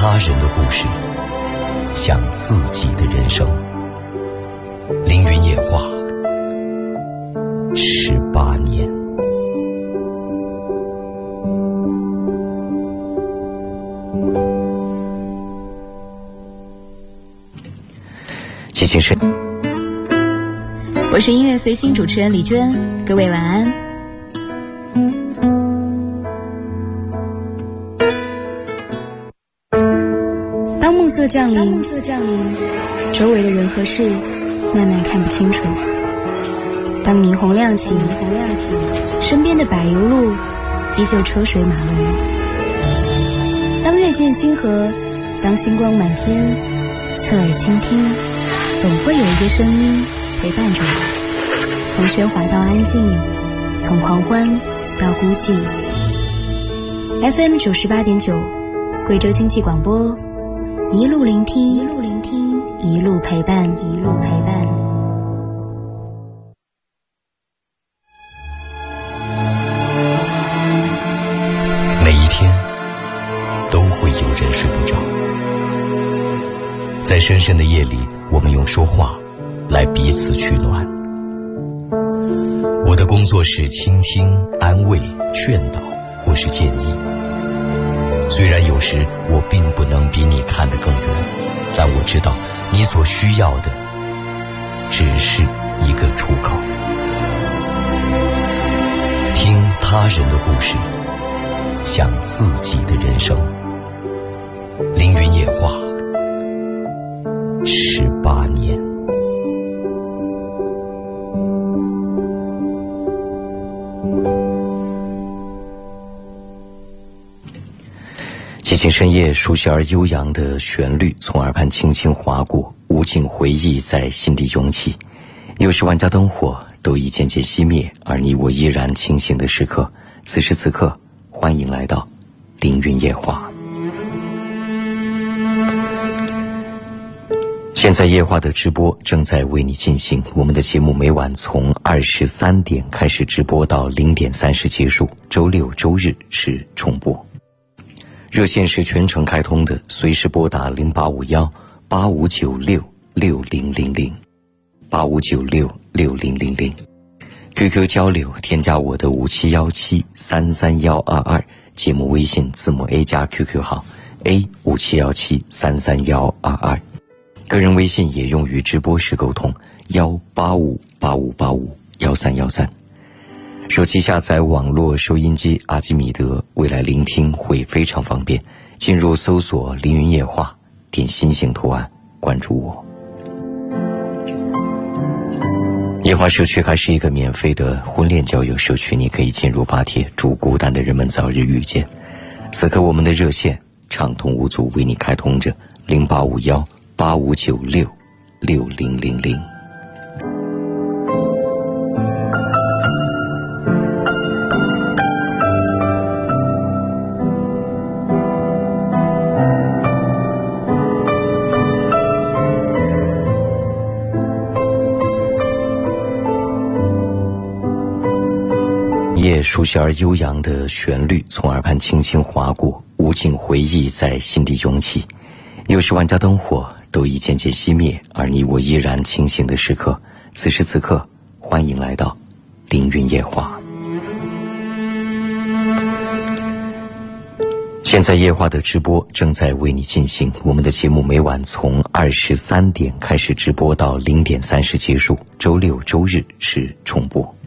他人的故事，像自己的人生。凌云夜话，十八年。激情深，我是音乐随心主持人李娟，各位晚安。色降临，暮色降临，周围的人和事慢慢看不清楚。当霓虹亮起，霓虹亮起，身边的柏油路依旧车水马龙。当月见星河，当星光满天，侧耳倾听，总会有一个声音陪伴着我，从喧哗到安静，从狂欢到孤寂。FM 九十八点九，贵州经济广播。一路聆听，一路聆听，一路陪伴，一路陪伴。每一天都会有人睡不着，在深深的夜里，我们用说话来彼此取暖。我的工作是倾听、安慰、劝导，或是建议。虽然有时我并不能比你看得更远，但我知道你所需要的只是一个出口。听他人的故事，像自己的人生。凌云夜话，十八年。寂静深夜，熟悉而悠扬的旋律从耳畔轻轻划过，无尽回忆在心底涌起。又是万家灯火都已渐渐熄灭，而你我依然清醒的时刻。此时此刻，欢迎来到凌云夜话。现在夜话的直播正在为你进行，我们的节目每晚从二十三点开始直播到零点三十结束，周六周日是重播。热线是全程开通的，随时拨打零八五幺八五九六六零零零，八五九六六零零零。QQ 交流，添加我的五七幺七三三幺二二，节目微信字母 A 加 QQ 号 A 五七幺七三三幺二二，个人微信也用于直播时沟通幺八五八五八五幺三幺三。手机下载网络收音机阿基米德，未来聆听会非常方便。进入搜索“凌云夜话”，点心形图案关注我。夜话社区还是一个免费的婚恋交友社区，你可以进入发帖，祝孤单的人们早日遇见。此刻我们的热线畅通无阻，为你开通着零八五幺八五九六六零零零。熟悉而悠扬的旋律从耳畔轻轻划过，无尽回忆在心底涌起。又是万家灯火都已渐渐熄灭，而你我依然清醒的时刻。此时此刻，欢迎来到凌云夜话。现在夜话的直播正在为你进行，我们的节目每晚从二十三点开始直播到零点三十结束，周六周日是重播。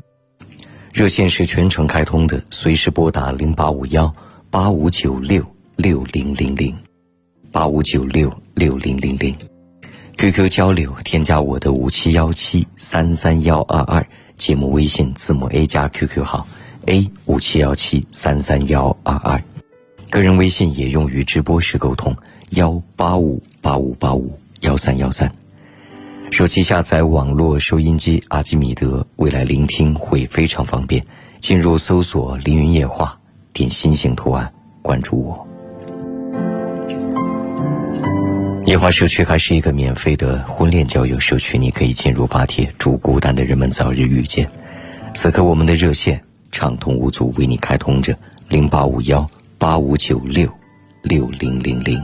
热线是全程开通的，随时拨打零八五幺八五九六六零零零，八五九六六零零零。QQ 交流，添加我的五七幺七三三幺二二，节目微信字母 A 加 QQ 号 A 五七幺七三三幺二二，个人微信也用于直播时沟通幺八五八五八五幺三幺三。手机下载网络收音机阿基米德，未来聆听会非常方便。进入搜索“凌云夜话”，点心形图案关注我。夜话社区还是一个免费的婚恋交友社区，你可以进入发帖，祝孤单的人们早日遇见。此刻我们的热线畅通无阻，为你开通着零八五幺八五九六六零零零。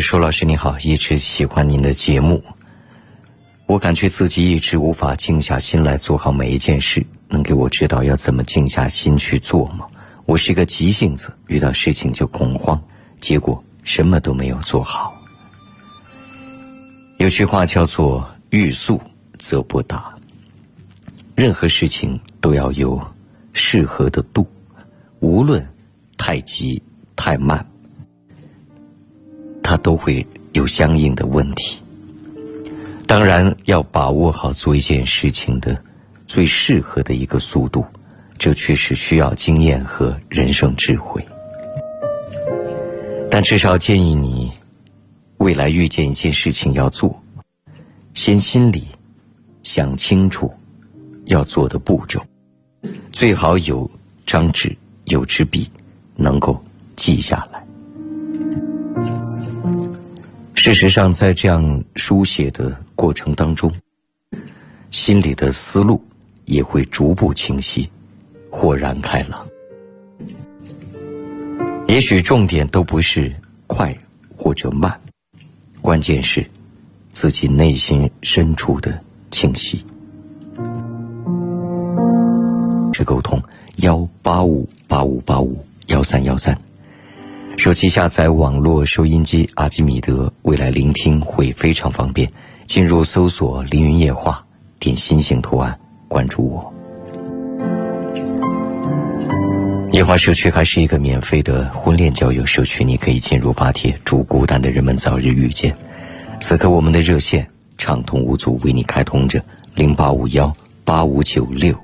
舒：“老师你好，一直喜欢您的节目。我感觉自己一直无法静下心来做好每一件事，能给我指导要怎么静下心去做吗？我是一个急性子，遇到事情就恐慌，结果什么都没有做好。有句话叫做‘欲速则不达’，任何事情都要有适合的度，无论太急太慢。”他都会有相应的问题。当然，要把握好做一件事情的最适合的一个速度，这确实需要经验和人生智慧。但至少建议你，未来遇见一件事情要做，先心里想清楚要做的步骤，最好有张纸、有支笔，能够记下来。事实上，在这样书写的过程当中，心里的思路也会逐步清晰、豁然开朗。也许重点都不是快或者慢，关键是自己内心深处的清晰。是沟通幺八五八五八五幺三幺三。手机下载网络收音机阿基米德，未来聆听会非常方便。进入搜索“凌云夜话”，点心形图案，关注我。夜话社区还是一个免费的婚恋交友社区，你可以进入发帖，祝孤单的人们早日遇见。此刻我们的热线畅通无阻，为你开通着零八五幺八五九六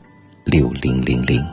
六零零零。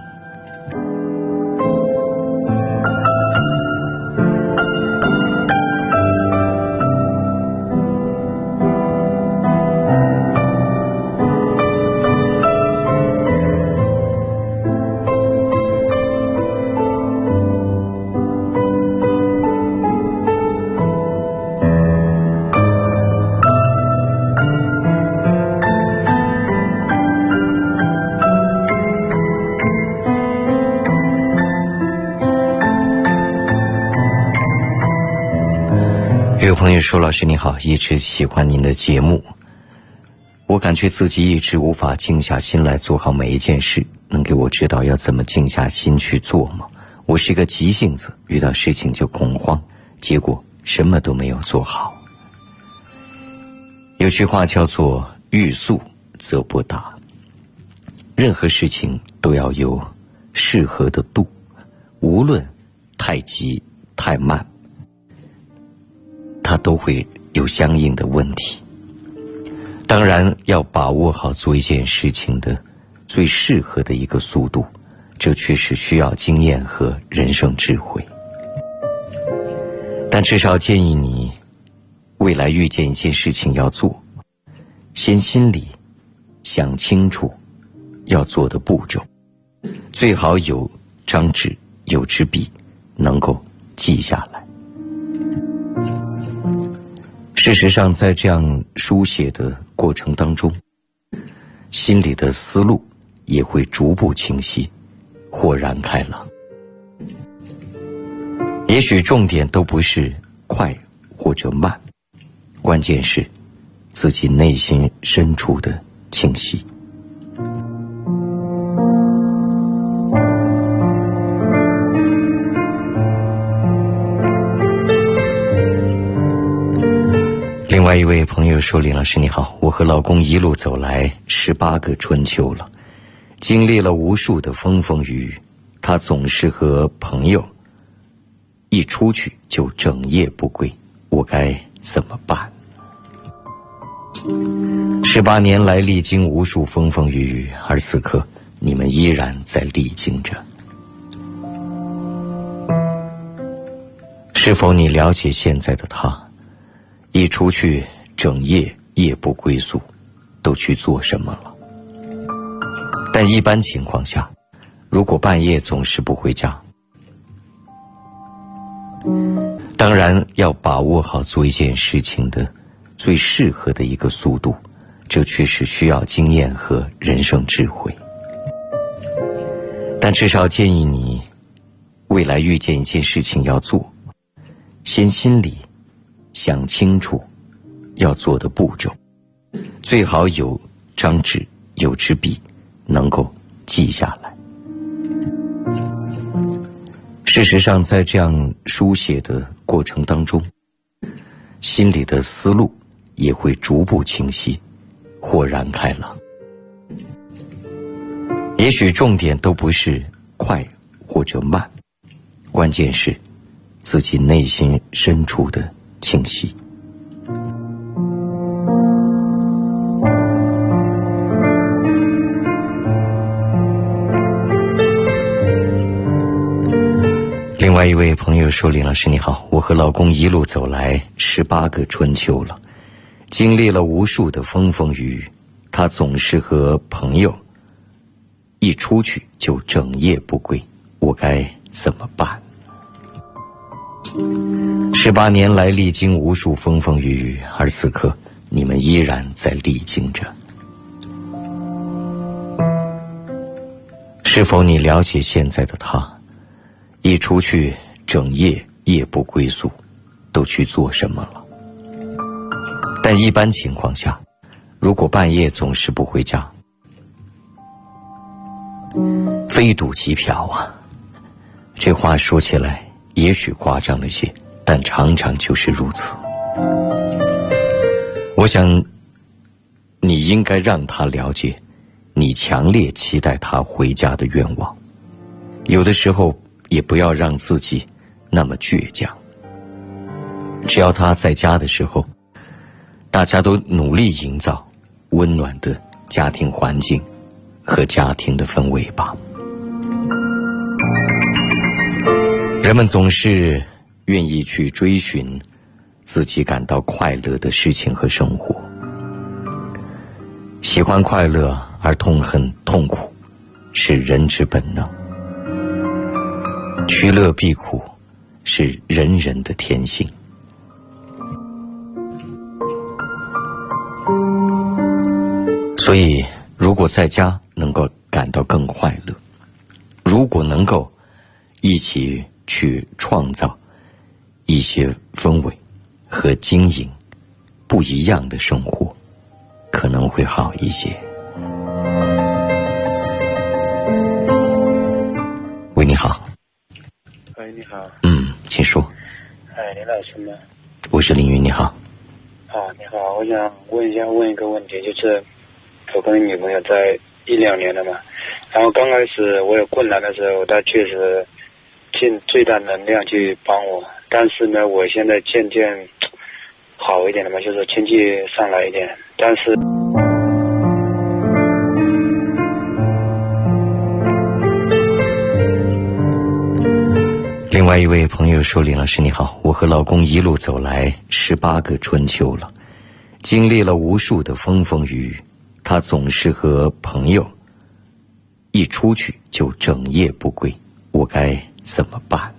朋友说：“老师你好，一直喜欢您的节目。我感觉自己一直无法静下心来做好每一件事，能给我指导要怎么静下心去做吗？我是一个急性子，遇到事情就恐慌，结果什么都没有做好。有句话叫做‘欲速则不达’，任何事情都要有适合的度，无论太急太慢。”他都会有相应的问题。当然，要把握好做一件事情的最适合的一个速度，这确实需要经验和人生智慧。但至少建议你，未来遇见一件事情要做，先心里想清楚要做的步骤，最好有张纸、有支笔，能够记下来。事实上，在这样书写的过程当中，心里的思路也会逐步清晰、豁然开朗。也许重点都不是快或者慢，关键是自己内心深处的清晰。另外一位朋友说：“林老师你好，我和老公一路走来十八个春秋了，经历了无数的风风雨雨，他总是和朋友一出去就整夜不归，我该怎么办？十八年来历经无数风风雨雨，而此刻你们依然在历经着，是否你了解现在的他？”一出去，整夜夜不归宿，都去做什么了？但一般情况下，如果半夜总是不回家，当然要把握好做一件事情的最适合的一个速度，这确实需要经验和人生智慧。但至少建议你，未来遇见一件事情要做，先心里。想清楚要做的步骤，最好有张纸、有支笔，能够记下来。事实上，在这样书写的过程当中，心里的思路也会逐步清晰、豁然开朗。也许重点都不是快或者慢，关键是自己内心深处的清晰。另外一位朋友说：“林老师你好，我和老公一路走来十八个春秋了，经历了无数的风风雨雨，他总是和朋友一出去就整夜不归，我该怎么办？十八年来历经无数风风雨雨，而此刻你们依然在历经着，是否你了解现在的他？”一出去，整夜夜不归宿，都去做什么了？但一般情况下，如果半夜总是不回家，非赌即嫖啊！这话说起来也许夸张了些，但常常就是如此。我想，你应该让他了解，你强烈期待他回家的愿望。有的时候。也不要让自己那么倔强。只要他在家的时候，大家都努力营造温暖的家庭环境和家庭的氛围吧。人们总是愿意去追寻自己感到快乐的事情和生活，喜欢快乐而痛恨痛苦，是人之本能。趋乐避苦，是人人的天性。所以，如果在家能够感到更快乐，如果能够一起去创造一些氛围和经营不一样的生活，可能会好一些。喂，你好。喂，你好嗯，请说。哎，林老师吗？我是凌云，你好。啊，你好，我想问一下，问一个问题，就是我跟女朋友在一两年了嘛，然后刚开始我有困难的时候，她确实尽最大能量去帮我，但是呢，我现在渐渐好一点了嘛，就是经济上来一点，但是。另外一位朋友说：“林老师你好，我和老公一路走来十八个春秋了，经历了无数的风风雨雨，他总是和朋友一出去就整夜不归，我该怎么办？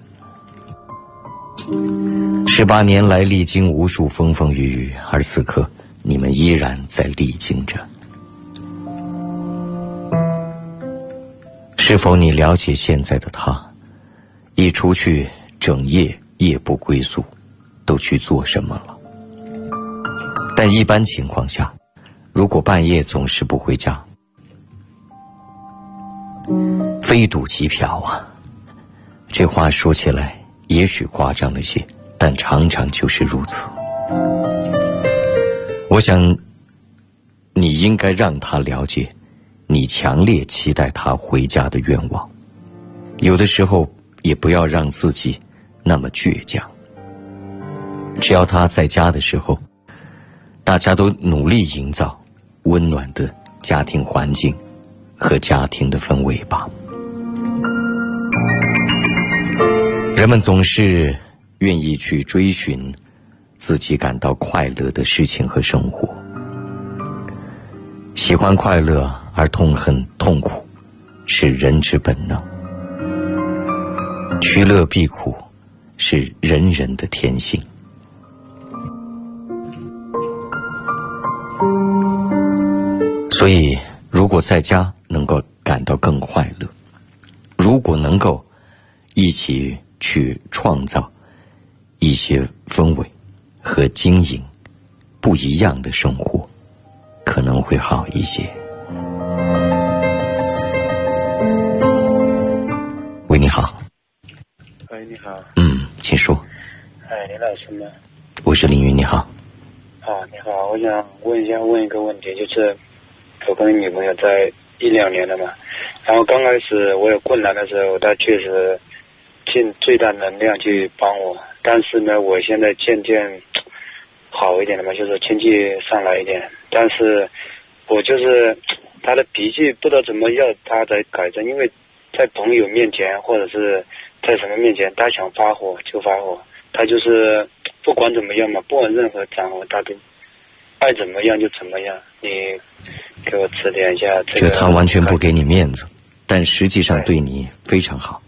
十八年来历经无数风风雨雨，而此刻你们依然在历经着，是否你了解现在的他？”一出去，整夜夜不归宿，都去做什么了？但一般情况下，如果半夜总是不回家，非赌即嫖啊！这话说起来也许夸张了些，但常常就是如此。我想，你应该让他了解，你强烈期待他回家的愿望。有的时候。也不要让自己那么倔强。只要他在家的时候，大家都努力营造温暖的家庭环境和家庭的氛围吧。人们总是愿意去追寻自己感到快乐的事情和生活，喜欢快乐而痛恨痛苦，是人之本能。趋乐避苦，是人人的天性。所以，如果在家能够感到更快乐，如果能够一起去创造一些氛围和经营不一样的生活，可能会好一些。喂，你好。喂，你好。嗯，请说。哎，林老师吗？我是凌云，你好。啊，你好，我想问一下，问一个问题，就是我跟女朋友在一两年了嘛，然后刚开始我有困难的时候，她确实尽最大能量去帮我，但是呢，我现在渐渐好一点了嘛，就是经济上来一点，但是我就是他的脾气不知道怎么要她在改正，因为在朋友面前或者是在什么面前，他想发火就发火，他就是。不管怎么样嘛，不管任何场合，他都爱怎么样就怎么样。你给我指点一下。就他完全不给你面子，但实际上对你非常好，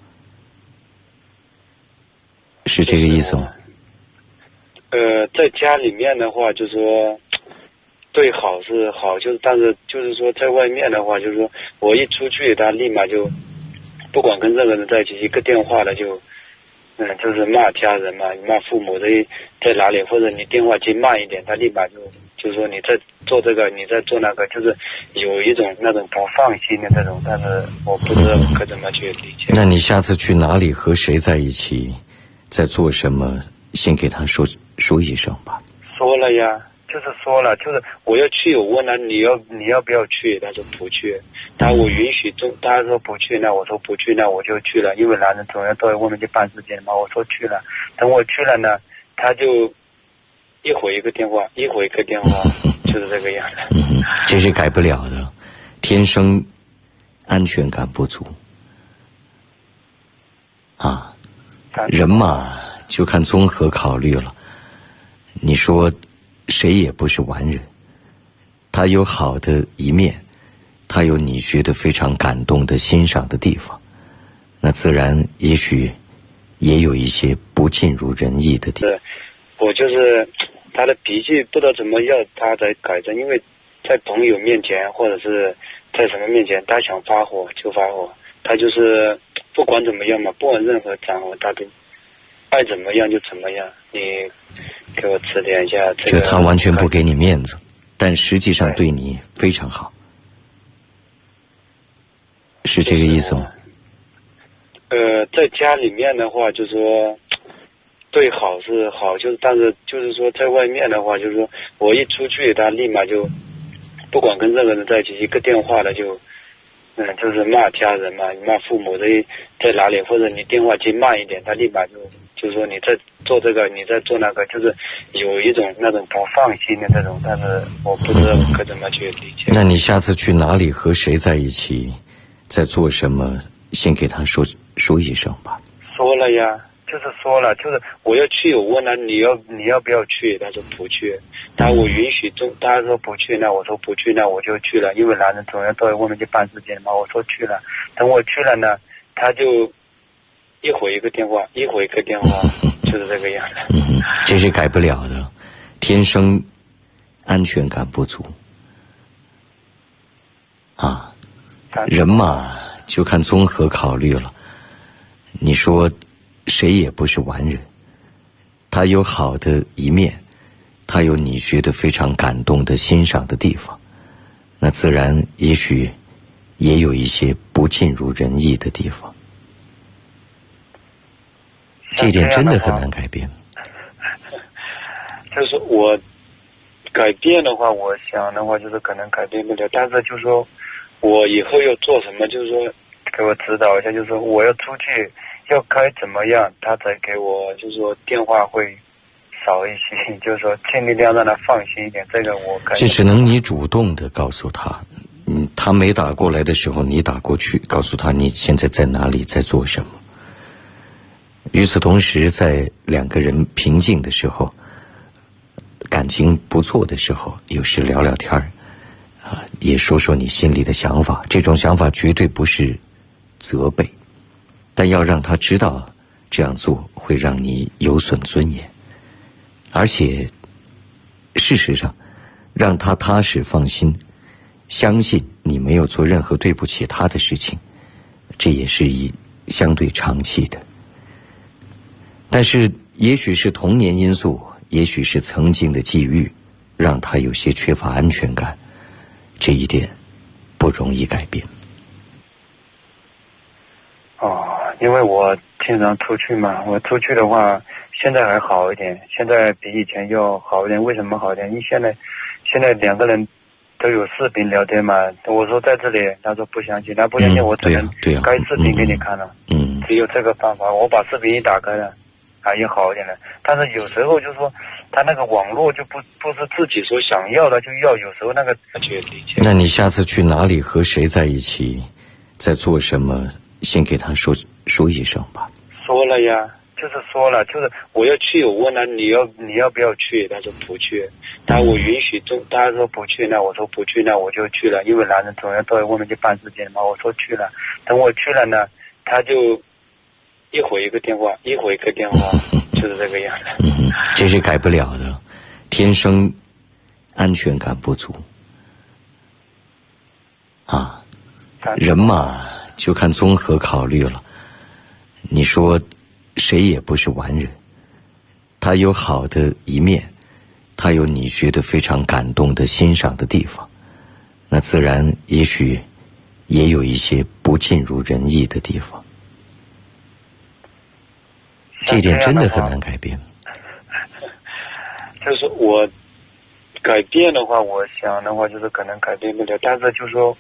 是这个意思吗？呃，在家里面的话，就是说对好是好，就是但是就是说在外面的话，就是说我一出去，他立马就不管跟任何人在一起，一个电话了就。嗯，就是骂家人嘛，骂父母的在哪里，或者你电话接慢一点，他立马就就说你在做这个，你在做那个，就是有一种那种不放心的那种，但是我不知道该怎么去理解。那你下次去哪里和谁在一起，在做什么，先给他说说一声吧。说了呀。就是说了，就是我要去，我问他你要你要不要去，他说不去。他我允许就，他说不去，那我说不去，那我就去了。因为男人总要到外面去办事情嘛。我说去了，等我去了呢，他就一会一个电话，一会一个电话，就是这个样子。这是改不了的，天生安全感不足啊。人嘛，就看综合考虑了。你说。谁也不是完人，他有好的一面，他有你觉得非常感动的欣赏的地方，那自然也许也有一些不尽如人意的地方。我就是他的脾气不知道怎么要他才改正，因为在朋友面前或者是在什么面前，他想发火就发火，他就是不管怎么样嘛，不管任何场合，他都爱怎么样就怎么样。你。给我指点一下，就他完全不给你面子，但实际上对你非常好，是这个意思吗？呃，在家里面的话，就是说对好是好，就是但是就是说在外面的话，就是说我一出去，他立马就不管跟任何人在一起，一个电话他就嗯，就是骂家人嘛，骂父母的在哪里，或者你电话接慢一点，他立马就。就说你在做这个，你在做那个，就是有一种那种不放心的那种，但是我不知道该怎么去理解。那你下次去哪里和谁在一起，在做什么，先给他说说一声吧。说了呀，就是说了，就是我要去，我问他你要你要不要去，他说不去。他我允许中，他说不去，那我说不去，那我就去了，因为男人总要到外面去办事情嘛。我说去了，等我去了呢，他就。一会一个电话，一会一个电话，就是这个样子。这是改不了的，天生安全感不足啊。人嘛，就看综合考虑了。你说，谁也不是完人，他有好的一面，他有你觉得非常感动的欣赏的地方，那自然也许也有一些不尽如人意的地方。这点真的很难改变。就是我改变的话，我想的话就是可能改变不了。但是就是说我以后要做什么，就是说给我指导一下，就是说我要出去要该怎么样，他才给我就是说电话会少一些，就是说尽力量让他放心一点。这个我这只能你主动的告诉他，嗯，他没打过来的时候，你打过去，告诉他你现在在哪里，在做什么。与此同时，在两个人平静的时候，感情不错的时候，有时聊聊天儿，啊，也说说你心里的想法。这种想法绝对不是责备，但要让他知道这样做会让你有损尊严，而且事实上让他踏实放心，相信你没有做任何对不起他的事情，这也是一相对长期的。但是，也许是童年因素，也许是曾经的际遇，让他有些缺乏安全感。这一点不容易改变。哦，因为我经常出去嘛，我出去的话，现在还好一点，现在比以前要好一点。为什么好一点？因为现在现在两个人都有视频聊天嘛。我说在这里，他说不相信，他不相信，我只能开视频给你看了。嗯，只有这个办法，我把视频一打开了，啊，也好一点了。但是有时候就说，他那个网络就不不是自己所想要的，就要有时候那个去理解。那你下次去哪里和谁在一起，在做什么？先给他说说一声吧。说了呀，就是说了，就是我要去，我问他你要你要不要去，他说不去。他我允许中，他说不去，那我说不去，那我就去了。因为男人总要到外面去办事情嘛。我说去了，等我去了呢，他就一会一个电话，一会一个电话，就是这个样子。这是改不了的，天生安全感不足啊，人嘛。就看综合考虑了。你说，谁也不是完人，他有好的一面，他有你觉得非常感动的欣赏的地方，那自然也许也有一些不尽如人意的地方。这点真的很难改变。就是我改变的话，我想的话，就是可能改变不了，但是就是说。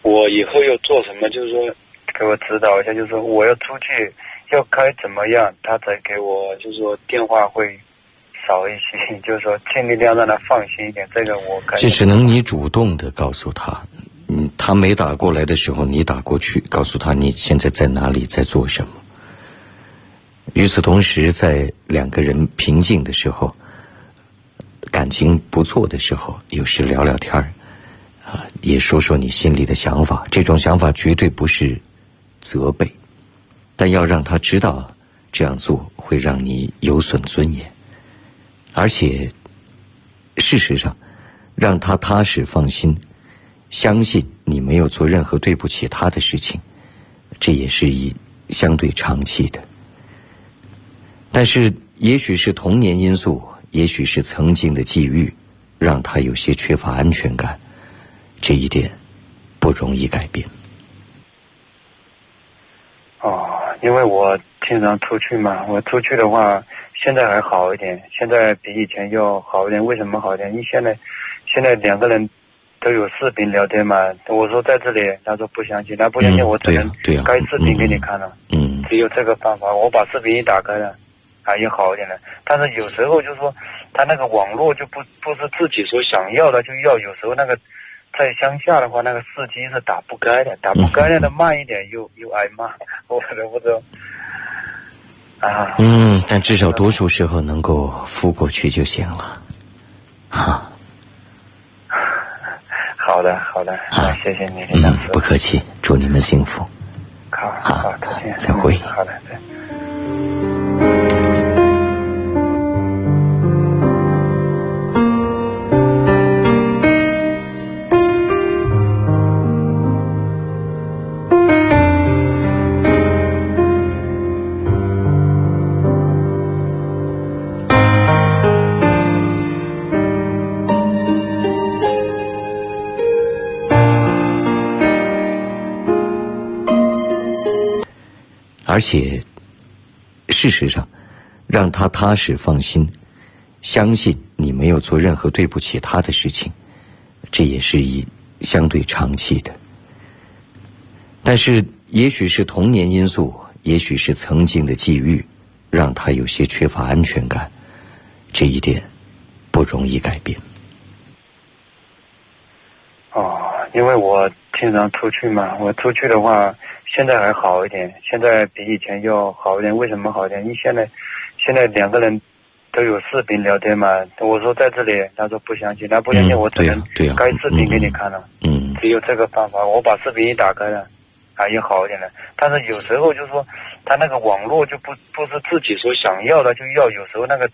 我以后要做什么？就是说，给我指导一下。就是说，我要出去，要该怎么样，他才给我，就是说电话会少一些。就是说，尽力量让他放心一点。这个我这只能你主动的告诉他，嗯，他没打过来的时候，你打过去，告诉他你现在在哪里，在做什么。与此同时，在两个人平静的时候，感情不错的时候，有时聊聊天儿。啊，也说说你心里的想法。这种想法绝对不是责备，但要让他知道这样做会让你有损尊严，而且事实上让他踏实放心，相信你没有做任何对不起他的事情，这也是一相对长期的。但是，也许是童年因素，也许是曾经的际遇，让他有些缺乏安全感。这一点不容易改变。哦，因为我经常出去嘛，我出去的话，现在还好一点，现在比以前要好一点。为什么好一点？因为现在现在两个人都有视频聊天嘛。我说在这里，他说不相信，他不相信，我只能开视频给你看了。嗯，只有这个办法，我把视频一打开了，啊，也好一点了。但是有时候就是说，他那个网络就不不是自己所想要的，就要有时候那个。在乡下的话，那个司机是打不开的，打不开的慢一点又又挨骂，我都不知道。啊。嗯，但至少多数时候能够敷过去就行了。哈。好的，好的，好，谢谢你，嗯，不客气，祝你们幸福。好，好，再见，再会。好的，再而且，事实上，让他踏实放心，相信你没有做任何对不起他的事情，这也是一相对长期的。但是，也许是童年因素，也许是曾经的际遇，让他有些缺乏安全感，这一点不容易改变。哦，因为我经常出去嘛，我出去的话。现在还好一点，现在比以前要好一点。为什么好一点？因为现在，现在两个人都有视频聊天嘛。我说在这里，他说不相信，他不相信，我只能开视频给你看了。嗯，只有这个办法，我把视频一打开了，啊，也好一点了。但是有时候就是说，他那个网络就不不是自己所想要的，就要有时候那个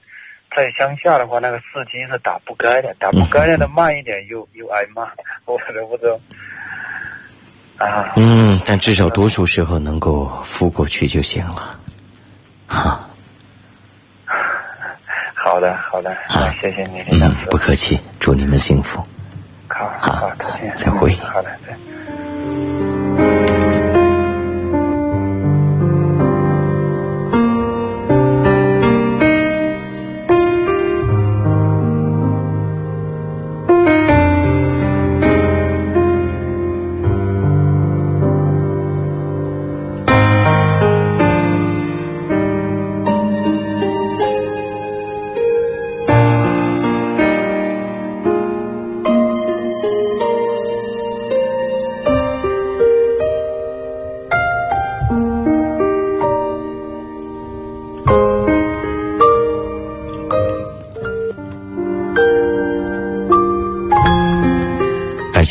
在乡下的话，那个司机是打不开的，打不开的慢一点又又挨骂，我都不知道。啊，嗯，但至少多数时候能够敷过去就行了，哈。好的。好的，啊谢谢你，林嗯，，不客气，祝你们幸福。好，好好，再见，好的，再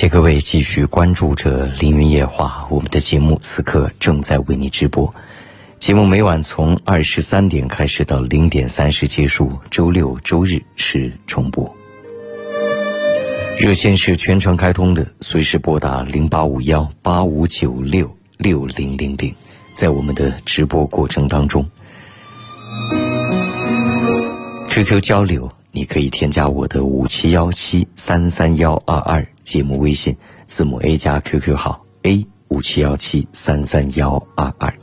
谢各位继续关注着《凌云夜话》，我们的节目此刻正在为你直播。节目每晚从二十三点开始到零点三十结束，周六周日是重播。热线是全程开通的，随时拨打零八五幺八五九六六零零零。在我们的直播过程当中，QQ 交流，你可以添加我的五七幺七三三幺二二节目微信，字母 A 加 QQ 号 A 五七幺七三三幺二二。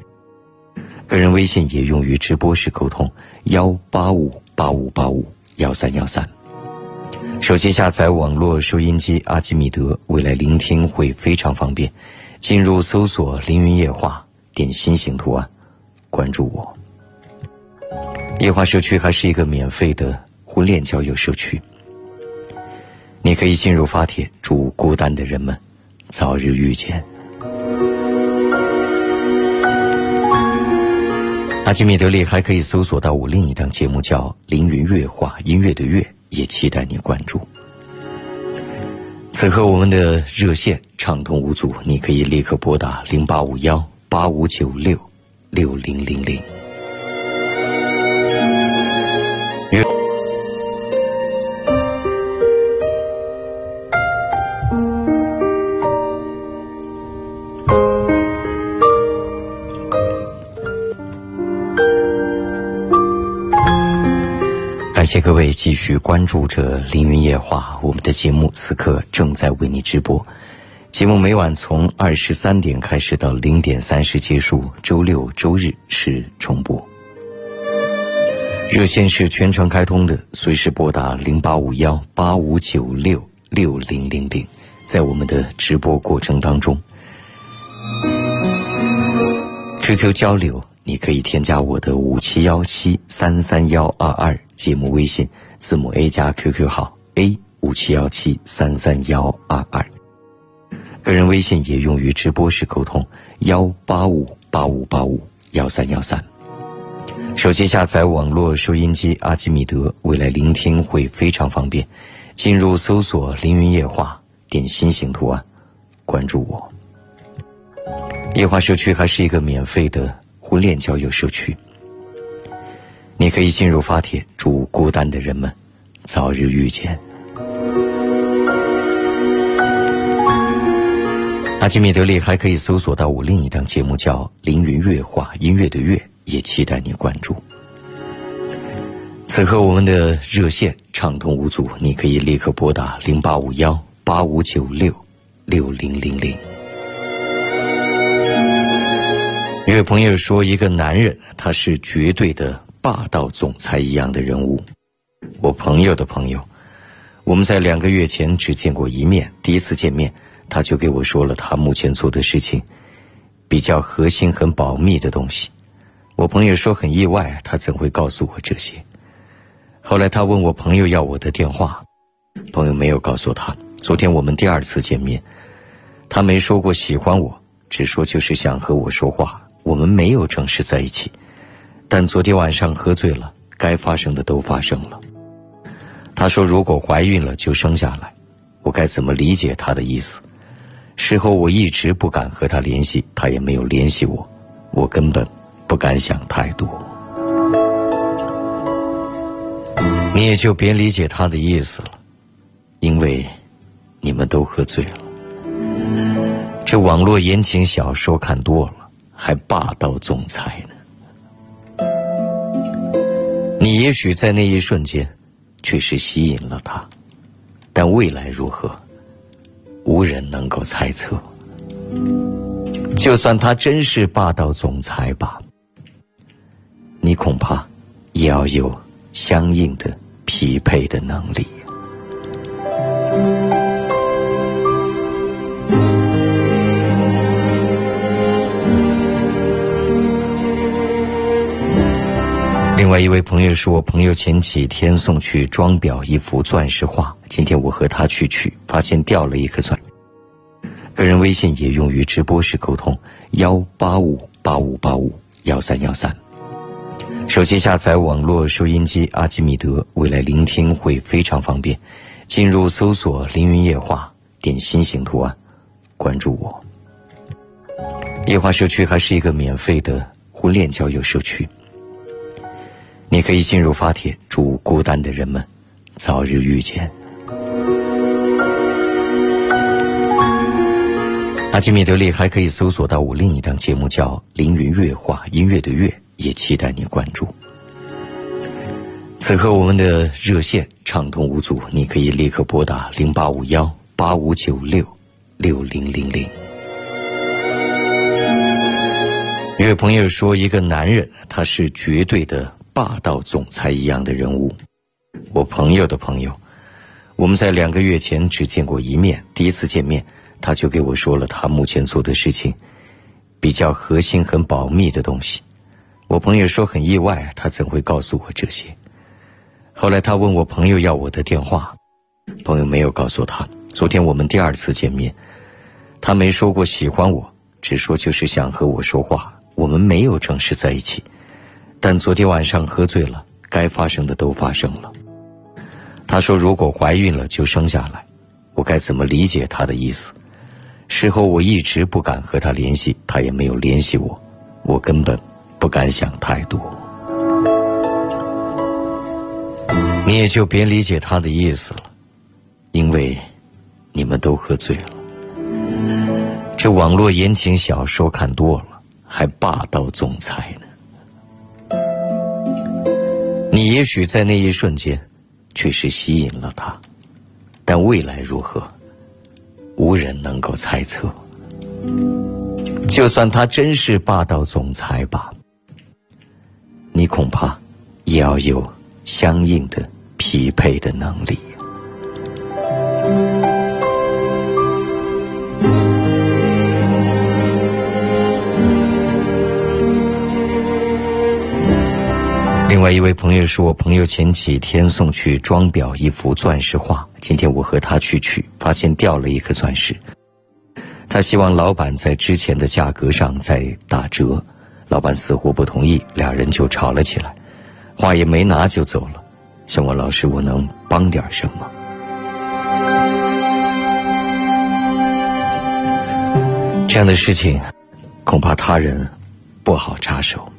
个人微信也用于直播时沟通，幺八五八五八五幺三幺三。手机下载网络收音机阿基米德，未来聆听会非常方便。进入搜索“凌云夜话”，点心形图案，关注我。夜话社区还是一个免费的婚恋交友社区，你可以进入发帖，祝孤单的人们早日遇见。阿基米德里还可以搜索到我另一档节目叫《凌云乐话》，音乐的乐，也期待你关注。此刻我们的热线畅通无阻，你可以立刻拨打零八五幺八五九六六零零零。谢各位继续关注着《凌云夜话》，我们的节目此刻正在为你直播。节目每晚从二十三点开始到零点三十结束，周六周日是重播。热线是全程开通的，随时拨打零八五幺八五九六六零零零。在我们的直播过程当中，QQ 交流，你可以添加我的五七幺七三三幺二二节目微信，字母 A 加 QQ 号 A 五七幺七三三幺二二。个人微信也用于直播时沟通，幺八五八五八五幺三幺三。手机下载网络收音机阿基米德，未来聆听会非常方便。进入搜索“凌云夜话”，点心形图案，关注我。夜话社区还是一个免费的婚恋交友社区，你可以进入发帖，祝孤单的人们早日遇见。阿基米德里还可以搜索到我另一档节目叫《凌云乐话》，音乐的乐，也期待你关注。此刻我们的热线畅通无阻，你可以立刻拨打零八五幺八五九六六零零零。一位朋友说，一个男人他是绝对的霸道总裁一样的人物。我朋友的朋友，我们在两个月前只见过一面，第一次见面。他就给我说了他目前做的事情，比较核心、很保密的东西。我朋友说很意外，他怎会告诉我这些？后来他问我朋友要我的电话，朋友没有告诉他。昨天我们第二次见面，他没说过喜欢我，只说就是想和我说话。我们没有正式在一起，但昨天晚上喝醉了，该发生的都发生了。他说如果怀孕了就生下来，我该怎么理解他的意思？事后我一直不敢和他联系，他也没有联系我，我根本不敢想太多。你也就别理解他的意思了，因为你们都喝醉了。这网络言情小说看多了，还霸道总裁呢。你也许在那一瞬间，确实吸引了他，但未来如何，无人能够猜测。就算他真是霸道总裁吧，你恐怕也要有相应的匹配的能力。另外一位朋友说，朋友前几天送去装裱一幅钻石画，今天我和他去取，发现掉了一颗钻。个人微信也用于直播时沟通，幺八五八五八五幺三幺三。手机下载网络收音机阿基米德，未来聆听会非常方便。进入搜索“凌云夜话”，点心形图案，关注我。夜话社区还是一个免费的婚恋交友社区。你可以进入发帖，祝孤单的人们早日遇见。阿基米德里还可以搜索到我另一档节目，叫《凌云乐话》，音乐的乐，也期待你关注。此刻我们的热线畅通无阻，你可以立刻拨打零八五幺八五九六六零零零。一位朋友说，一个男人他是绝对的。霸道总裁一样的人物，我朋友的朋友，我们在两个月前只见过一面。第一次见面，他就给我说了他目前做的事情，比较核心、很保密的东西。我朋友说很意外，他怎会告诉我这些？后来他问我朋友要我的电话，朋友没有告诉他。昨天我们第二次见面，他没说过喜欢我，只说就是想和我说话。我们没有正式在一起。但昨天晚上喝醉了，该发生的都发生了。他说：“如果怀孕了就生下来。”我该怎么理解他的意思？事后我一直不敢和他联系，他也没有联系我，我根本不敢想太多。你也就别理解他的意思了，因为你们都喝醉了。这网络言情小说看多了，还霸道总裁呢。你也许在那一瞬间，确实吸引了他，但未来如何，无人能够猜测。就算他真是霸道总裁吧，你恐怕也要有相应的匹配的能力。另外一位朋友说，朋友前几天送去装裱一幅钻石画，今天我和他去取，发现掉了一颗钻石。他希望老板在之前的价格上再打折，老板死活不同意，俩人就吵了起来，画也没拿就走了。想问老师，我能帮点什么？这样的事情，恐怕他人不好插手。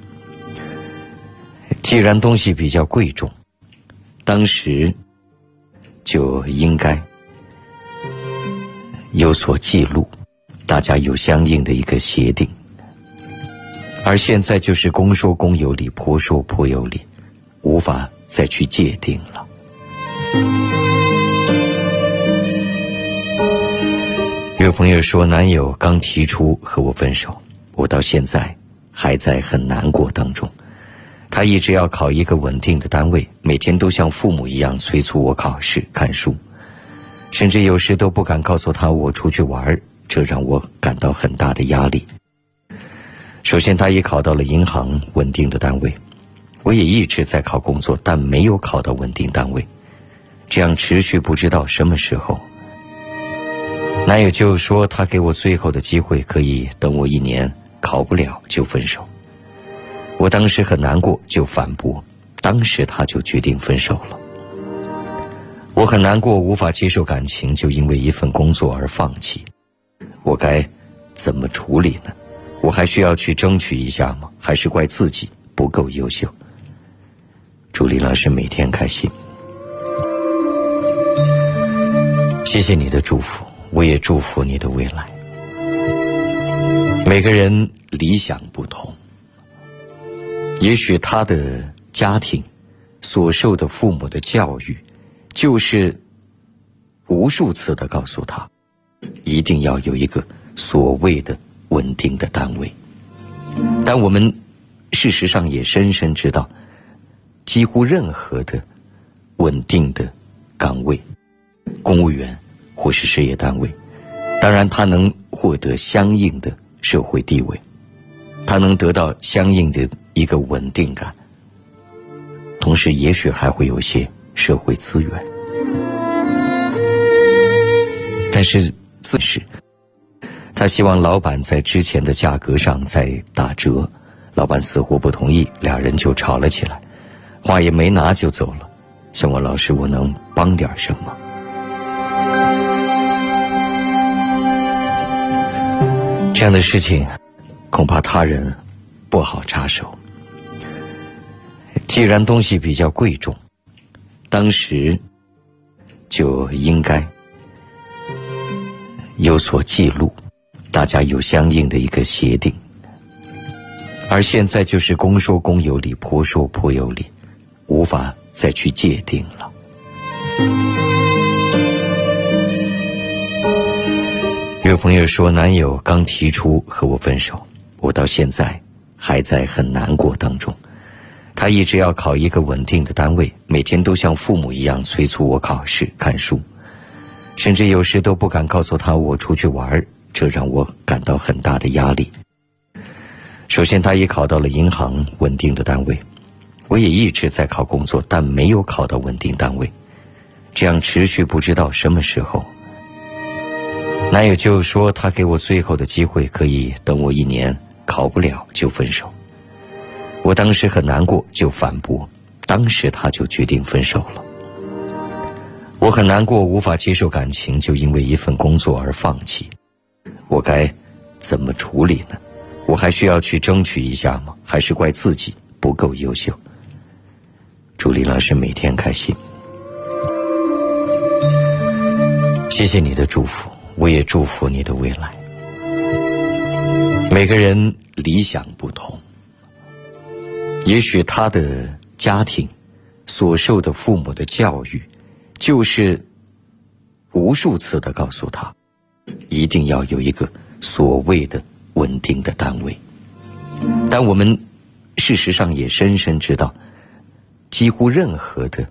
既然东西比较贵重，当时就应该有所记录，大家有相应的一个协定。而现在就是公说公有理，婆说婆有理，无法再去界定了。有朋友说，男友刚提出和我分手，我到现在还在很难过当中。他一直要考一个稳定的单位，每天都像父母一样催促我考试、看书，甚至有时都不敢告诉他我出去玩这让我感到很大的压力。首先，他也考到了银行稳定的单位，我也一直在考工作，但没有考到稳定单位，这样持续不知道什么时候。男友就说他给我最后的机会，可以等我一年，考不了就分手。我当时很难过，就反驳。当时他就决定分手了。我很难过，无法接受感情就因为一份工作而放弃。我该怎么处理呢？我还需要去争取一下吗？还是怪自己不够优秀？祝李老师每天开心。谢谢你的祝福，我也祝福你的未来。每个人理想不同。也许他的家庭所受的父母的教育就是无数次的告诉他，一定要有一个所谓的稳定的单位。但我们事实上也深深知道，几乎任何的稳定的岗位，公务员或是事业单位，当然他能获得相应的社会地位，他能得到相应的一个稳定感，同时也许还会有些社会资源，但是自是。他希望老板在之前的价格上再打折，老板死活不同意，俩人就吵了起来，话也没拿就走了。想问老师，我能帮点什么？这样的事情，恐怕他人不好插手。既然东西比较贵重，当时就应该有所记录。大家有相应的一个协定，而现在就是公说公有理，婆说婆有理，无法再去界定了。有朋友说，男友刚提出和我分手，我到现在还在很难过当中。他一直要考一个稳定的单位，每天都像父母一样催促我考试、看书，甚至有时都不敢告诉他我出去玩。这让我感到很大的压力。首先，他已考到了银行稳定的单位，我也一直在考工作，但没有考到稳定单位，这样持续不知道什么时候。男友就说他给我最后的机会，可以等我一年，考不了就分手。我当时很难过，就反驳，当时他就决定分手了。我很难过，无法接受感情就因为一份工作而放弃。我该怎么处理呢？我还需要去争取一下吗？还是怪自己不够优秀？祝李老师每天开心。谢谢你的祝福，我也祝福你的未来。每个人理想不同，也许他的家庭所受的父母的教育，就是无数次的告诉他。一定要有一个所谓的稳定的单位，但我们事实上也深深知道，几乎任何的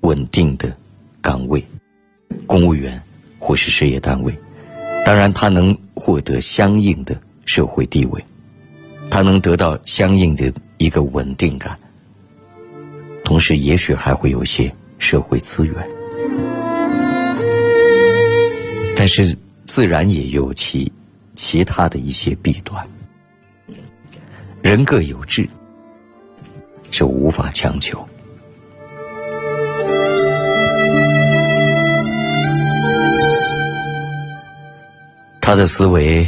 稳定的岗位，公务员或是事业单位，当然他能获得相应的社会地位，他能得到相应的一个稳定感，同时也许还会有些社会资源，但是。自然也有其其他的一些弊端，人各有志，这无法强求。他的思维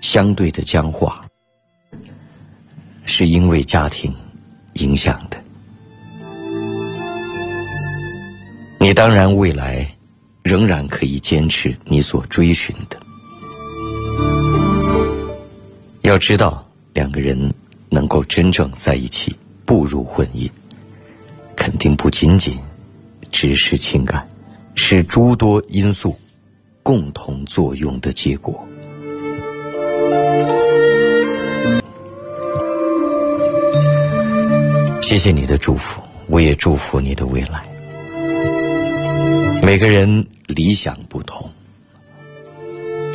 相对的僵化，是因为家庭影响的。你当然未来。仍然可以坚持你所追寻的。要知道，两个人能够真正在一起步入婚姻，肯定不仅仅只是情感，是诸多因素共同作用的结果。谢谢你的祝福，我也祝福你的未来。每个人。理想不同，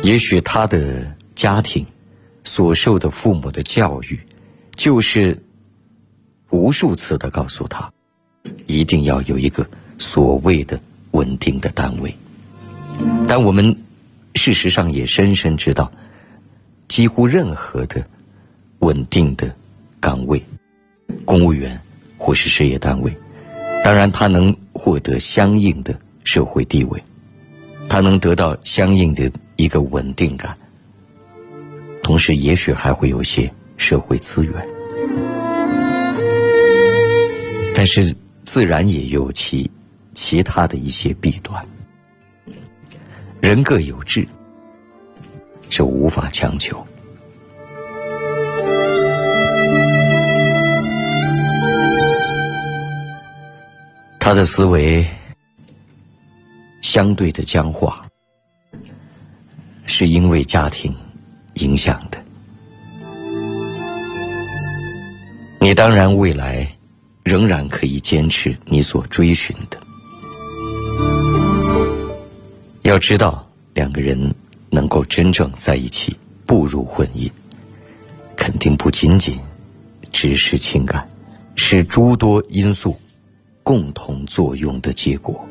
也许他的家庭所受的父母的教育，就是无数次的告诉他，一定要有一个所谓的稳定的单位。但我们事实上也深深知道，几乎任何的稳定的岗位，公务员或是事业单位，当然他能获得相应的社会地位。他能得到相应的一个稳定感，同时也许还会有些社会资源，但是自然也有其其他的一些弊端。人各有志，这无法强求。他的思维相对的僵化，是因为家庭影响的。你当然未来仍然可以坚持你所追寻的。要知道，两个人能够真正在一起步入婚姻，肯定不仅仅只是情感，是诸多因素。共同作用的结果。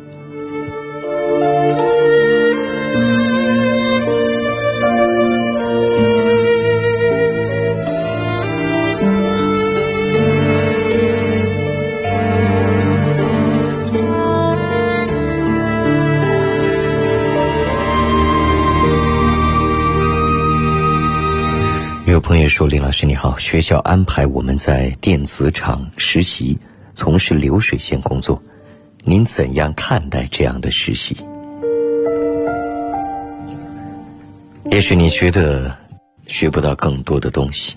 有朋友说：“林老师你好，学校安排我们在电子厂实习。”从事流水线工作，您怎样看待这样的实习？也许你觉得学不到更多的东西，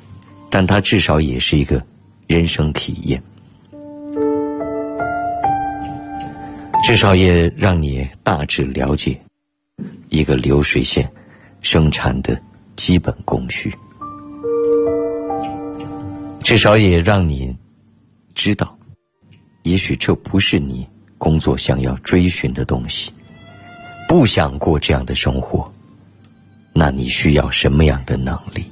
但它至少也是一个人生体验，至少也让你大致了解一个流水线生产的基本工序，至少也让你知道。也许这不是你工作想要追寻的东西，不想过这样的生活，那你需要什么样的能力？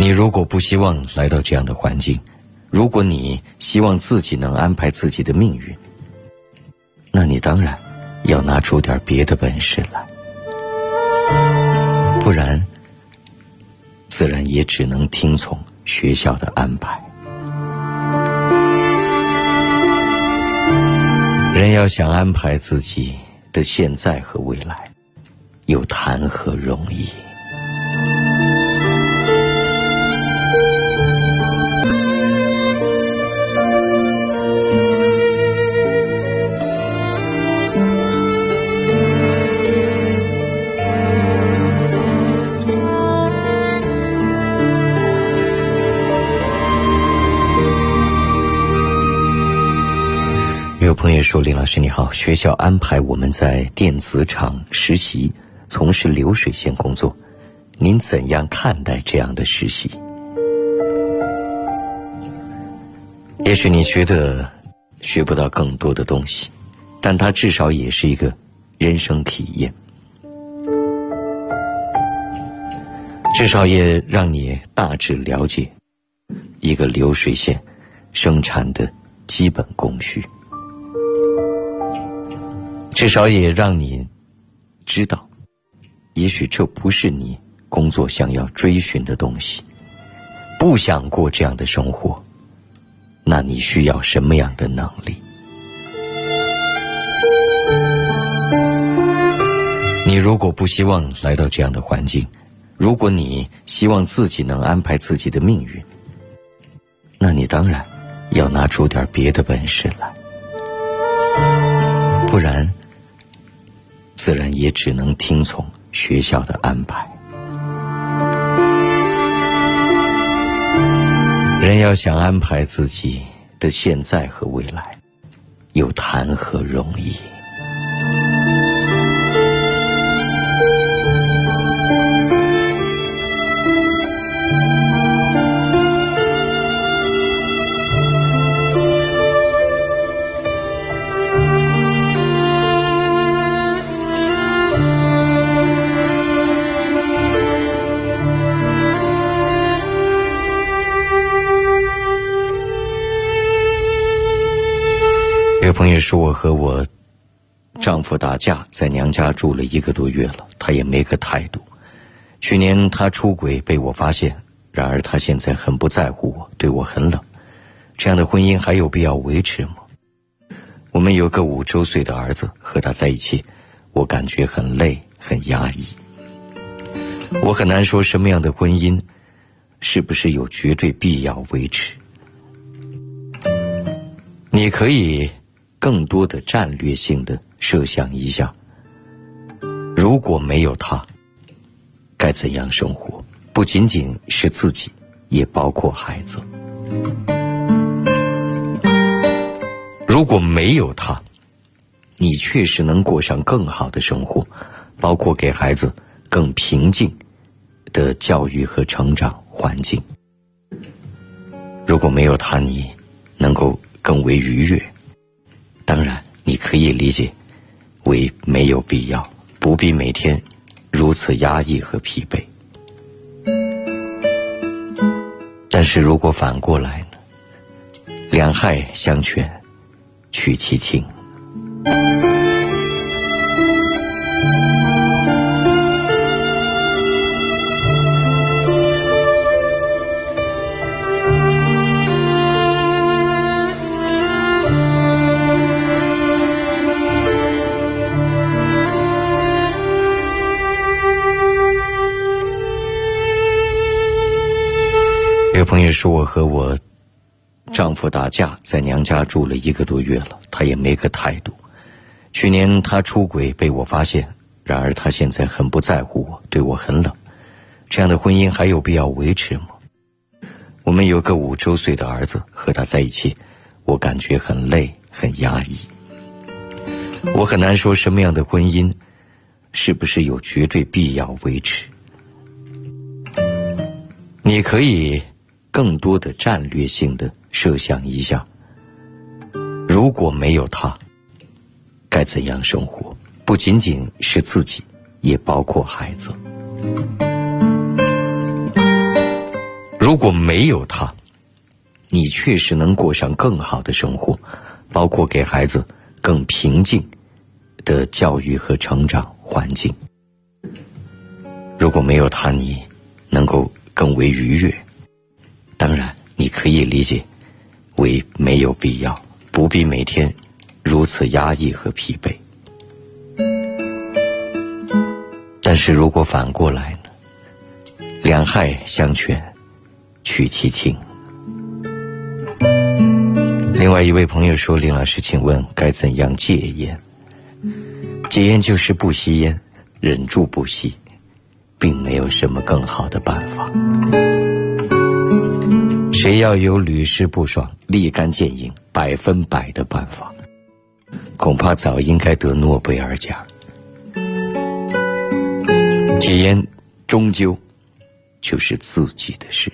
你如果不希望来到这样的环境，如果你希望自己能安排自己的命运，那你当然要拿出点别的本事来，不然，自然也只能听从。学校的安排，人要想安排自己的现在和未来，又谈何容易？朋友说：“林老师你好，学校安排我们在电子厂实习，从事流水线工作，您怎样看待这样的实习？也许你觉得学不到更多的东西，但它至少也是一个人生体验，至少也让你大致了解一个流水线生产的基本工序。”至少也让你知道，也许这不是你工作想要追寻的东西，不想过这样的生活，那你需要什么样的能力？你如果不希望来到这样的环境，如果你希望自己能安排自己的命运，那你当然要拿出点别的本事来，不然。自然也只能听从学校的安排。人要想安排自己的现在和未来，又谈何容易？朋友说：“我和我丈夫打架，在娘家住了一个多月了，他也没个态度。去年他出轨被我发现，然而他现在很不在乎我，对我很冷。这样的婚姻还有必要维持吗？我们有个五周岁的儿子，和他在一起，我感觉很累，很压抑。我很难说什么样的婚姻是不是有绝对必要维持。你可以。”更多的战略性的设想一下，如果没有他，该怎样生活？不仅仅是自己，也包括孩子。如果没有他，你确实能过上更好的生活，包括给孩子更平静的教育和成长环境。如果没有他，你能够更为愉悦。当然，你可以理解为没有必要，不必每天如此压抑和疲惫。但是如果反过来呢？两害相权取其轻。是我和我丈夫打架，在娘家住了一个多月了，他也没个态度。去年他出轨被我发现，然而他现在很不在乎我，对我很冷。这样的婚姻还有必要维持吗？我们有个五周岁的儿子，和他在一起，我感觉很累，很压抑。我很难说什么样的婚姻，是不是有绝对必要维持？你可以。更多的战略性的设想一下，如果没有他，该怎样生活？不仅仅是自己，也包括孩子。如果没有他，你确实能过上更好的生活，包括给孩子更平静的教育和成长环境。如果没有他，你能够更为愉悦。当然，你可以理解为没有必要，不必每天如此压抑和疲惫。但是如果反过来呢？两害相权取其轻。另外一位朋友说：“林老师，请问该怎样戒烟？戒烟就是不吸烟，忍住不吸，并没有什么更好的办法。”谁要有屡试不爽、立竿见影、百分百的办法，恐怕早应该得诺贝尔奖。戒烟终究就是自己的事。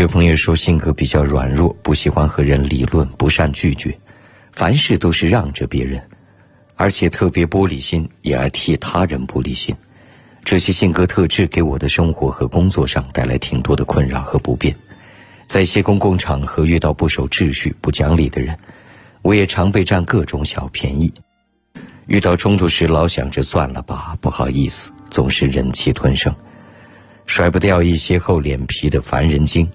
有朋友说性格比较软弱，不喜欢和人理论，不善拒绝，凡事都是让着别人，而且特别玻璃心，也爱替他人玻璃心。这些性格特质给我的生活和工作上带来挺多的困扰和不便。在一些公共场合遇到不守秩序、不讲理的人，我也常被占各种小便宜。遇到冲突时，老想着算了吧，不好意思，总是忍气吞声，甩不掉一些厚脸皮的烦人精。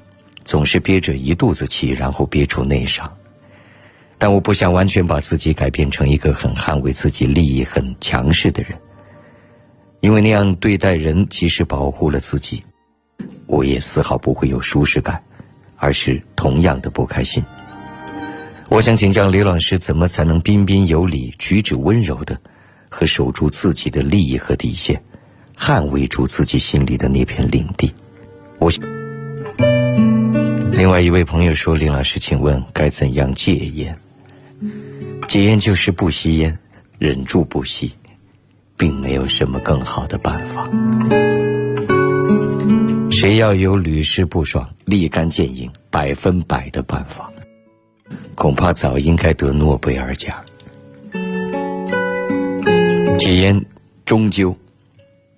总是憋着一肚子气，然后憋出内伤。但我不想完全把自己改变成一个很捍卫自己利益、很强势的人，因为那样对待人，即使保护了自己，我也丝毫不会有舒适感，而是同样的不开心。我想请教李老师，怎么才能彬彬有礼、举止温柔的，和守住自己的利益和底线，捍卫住自己心里的那片领地？我想。另外一位朋友说：“林老师，请问该怎样戒烟？戒烟就是不吸烟，忍住不吸，并没有什么更好的办法。谁要有屡试不爽、立竿见影、百分百的办法，恐怕早应该得诺贝尔奖。戒烟终究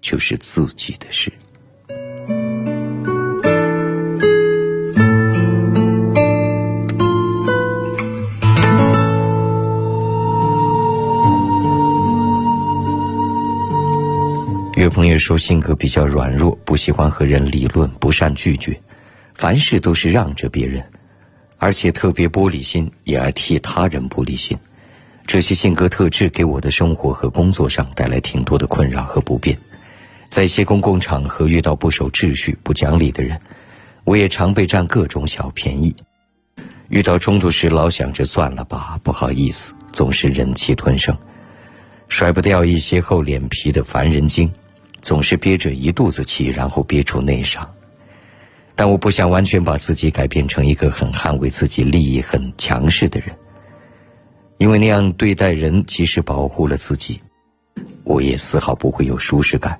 就是自己的事。”有朋友说性格比较软弱，不喜欢和人理论，不善拒绝，凡事都是让着别人，而且特别玻璃心，也爱替他人玻璃心。这些性格特质给我的生活和工作上带来挺多的困扰和不便。在一些公共场合遇到不守秩序、不讲理的人，我也常被占各种小便宜。遇到冲突时老想着算了吧，不好意思，总是忍气吞声，甩不掉一些厚脸皮的烦人精，总是憋着一肚子气，然后憋出内伤。但我不想完全把自己改变成一个很捍卫自己利益、很强势的人，因为那样对待人，即使保护了自己，我也丝毫不会有舒适感，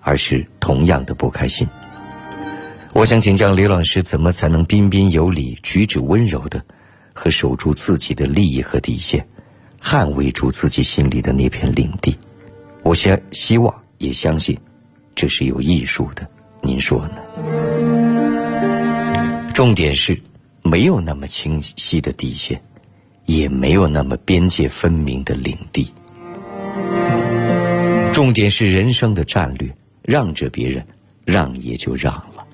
而是同样的不开心。我想请教李老师，怎么才能彬彬有礼、举止温柔的，和守住自己的利益和底线，捍卫住自己心里的那片领地？我先希望也相信，这是有艺术的。您说呢？重点是，没有那么清晰的底线，也没有那么边界分明的领地。重点是人生的战略，让着别人，让也就让了，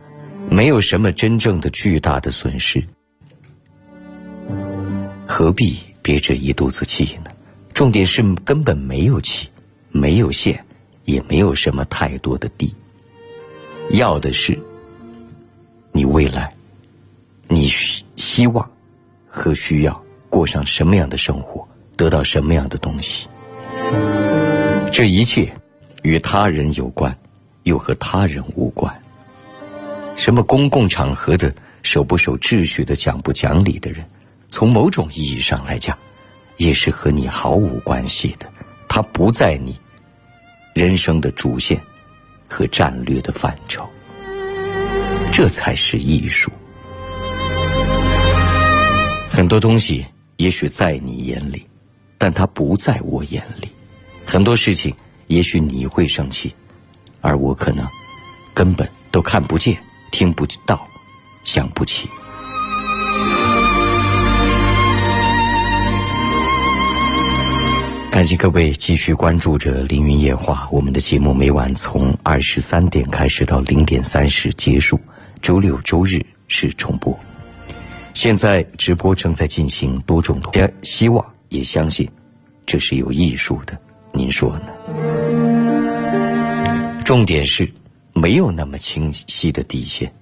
没有什么真正的巨大的损失，何必憋着一肚子气呢？重点是根本没有气，没有线，也没有什么太多的地，要的是你未来。你希希望和需要过上什么样的生活，得到什么样的东西？这一切与他人有关，又和他人无关。什么公共场合的守不守秩序的讲不讲理的人，从某种意义上来讲，也是和你毫无关系的。他不在你人生的主线和战略的范畴。这才是艺术。很多东西也许在你眼里，但它不在我眼里；很多事情也许你会生气，而我可能根本都看不见、听不到、想不起。感谢各位继续关注着《凌云夜话》，我们的节目每晚从二十三点开始到零点三十结束，周六周日是重播。现在直播正在进行多种图，希望也相信，这是有艺术的。您说呢？重点是，没有那么清晰的底线，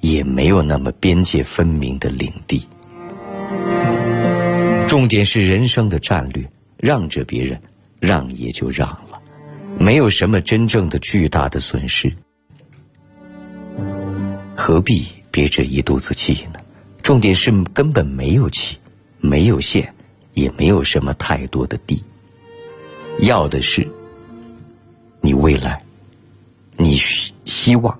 也没有那么边界分明的领地。重点是人生的战略，让着别人，让也就让了，没有什么真正的巨大的损失，何必憋着一肚子气呢？重点是根本没有气，没有线，也没有什么太多的地。要的是你未来，你希希望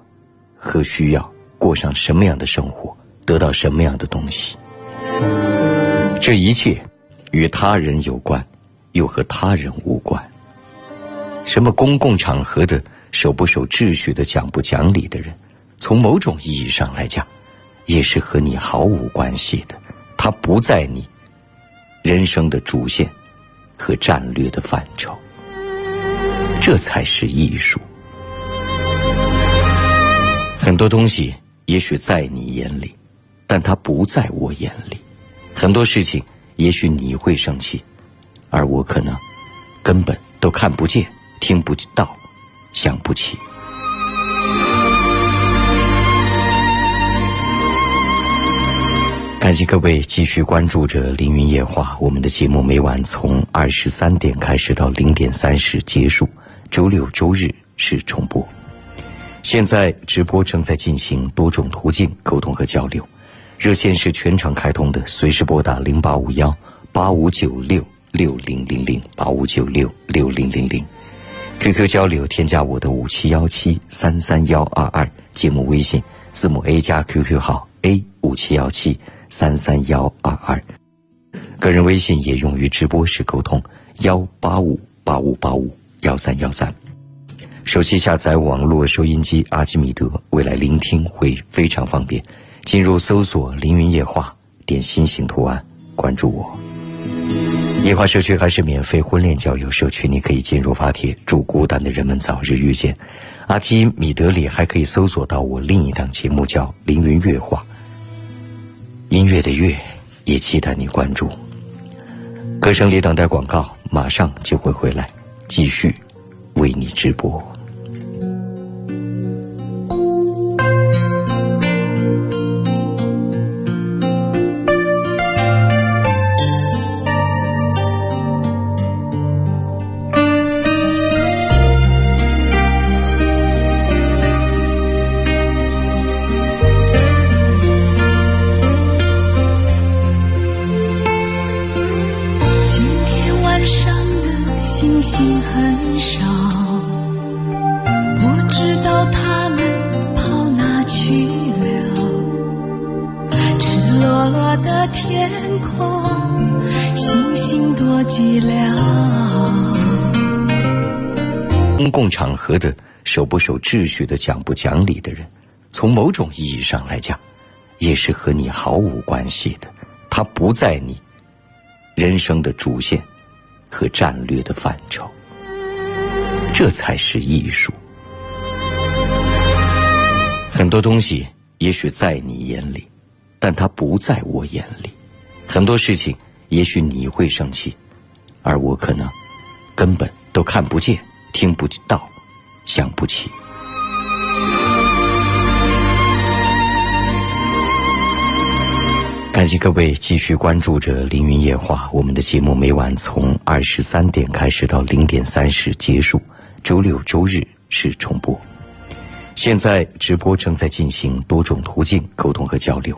和需要过上什么样的生活，得到什么样的东西。这一切与他人有关，又和他人无关。什么公共场合的守不守秩序的讲不讲理的人，从某种意义上来讲。也是和你毫无关系的，他不在你人生的主线和战略的范畴。这才是艺术。很多东西也许在你眼里，但它不在我眼里。很多事情也许你会生气，而我可能根本都看不见、听不到、想不起。感谢各位继续关注着《凌云夜话》，我们的节目每晚从二十三点开始到零点三十结束，周六周日是重播。现在直播正在进行多种途径沟通和交流，热线是全程开通的，随时拨打零八五幺八五九六六零零零八五九六六零零零，QQ 交流添加我的五七幺七三三幺二二，节目微信字母 A 加 QQ 号 A 五七幺七。三三幺二二，个人微信也用于直播时沟通，幺八五八五八五幺三幺三。手机下载网络收音机阿基米德，未来聆听会非常方便。进入搜索“凌云夜话”，点心形图案，关注我。夜话社区还是免费婚恋交友社区，你可以进入发帖，祝孤单的人们早日遇见。阿基米德里还可以搜索到我另一档节目，叫《凌云月话》。音乐的乐，也期待你关注。歌声里等待广告，马上就会回来，继续为你直播。秩序的、讲不讲理的人，从某种意义上来讲，也是和你毫无关系的。他不在你人生的主线和战略的范畴，这才是艺术。很多东西也许在你眼里，但它不在我眼里。很多事情也许你会生气，而我可能根本都看不见、听不到、想不起。感谢各位继续关注着《凌云夜话》，我们的节目每晚从二十三点开始到零点三十结束，周六周日是重播。现在直播正在进行，多种途径沟通和交流，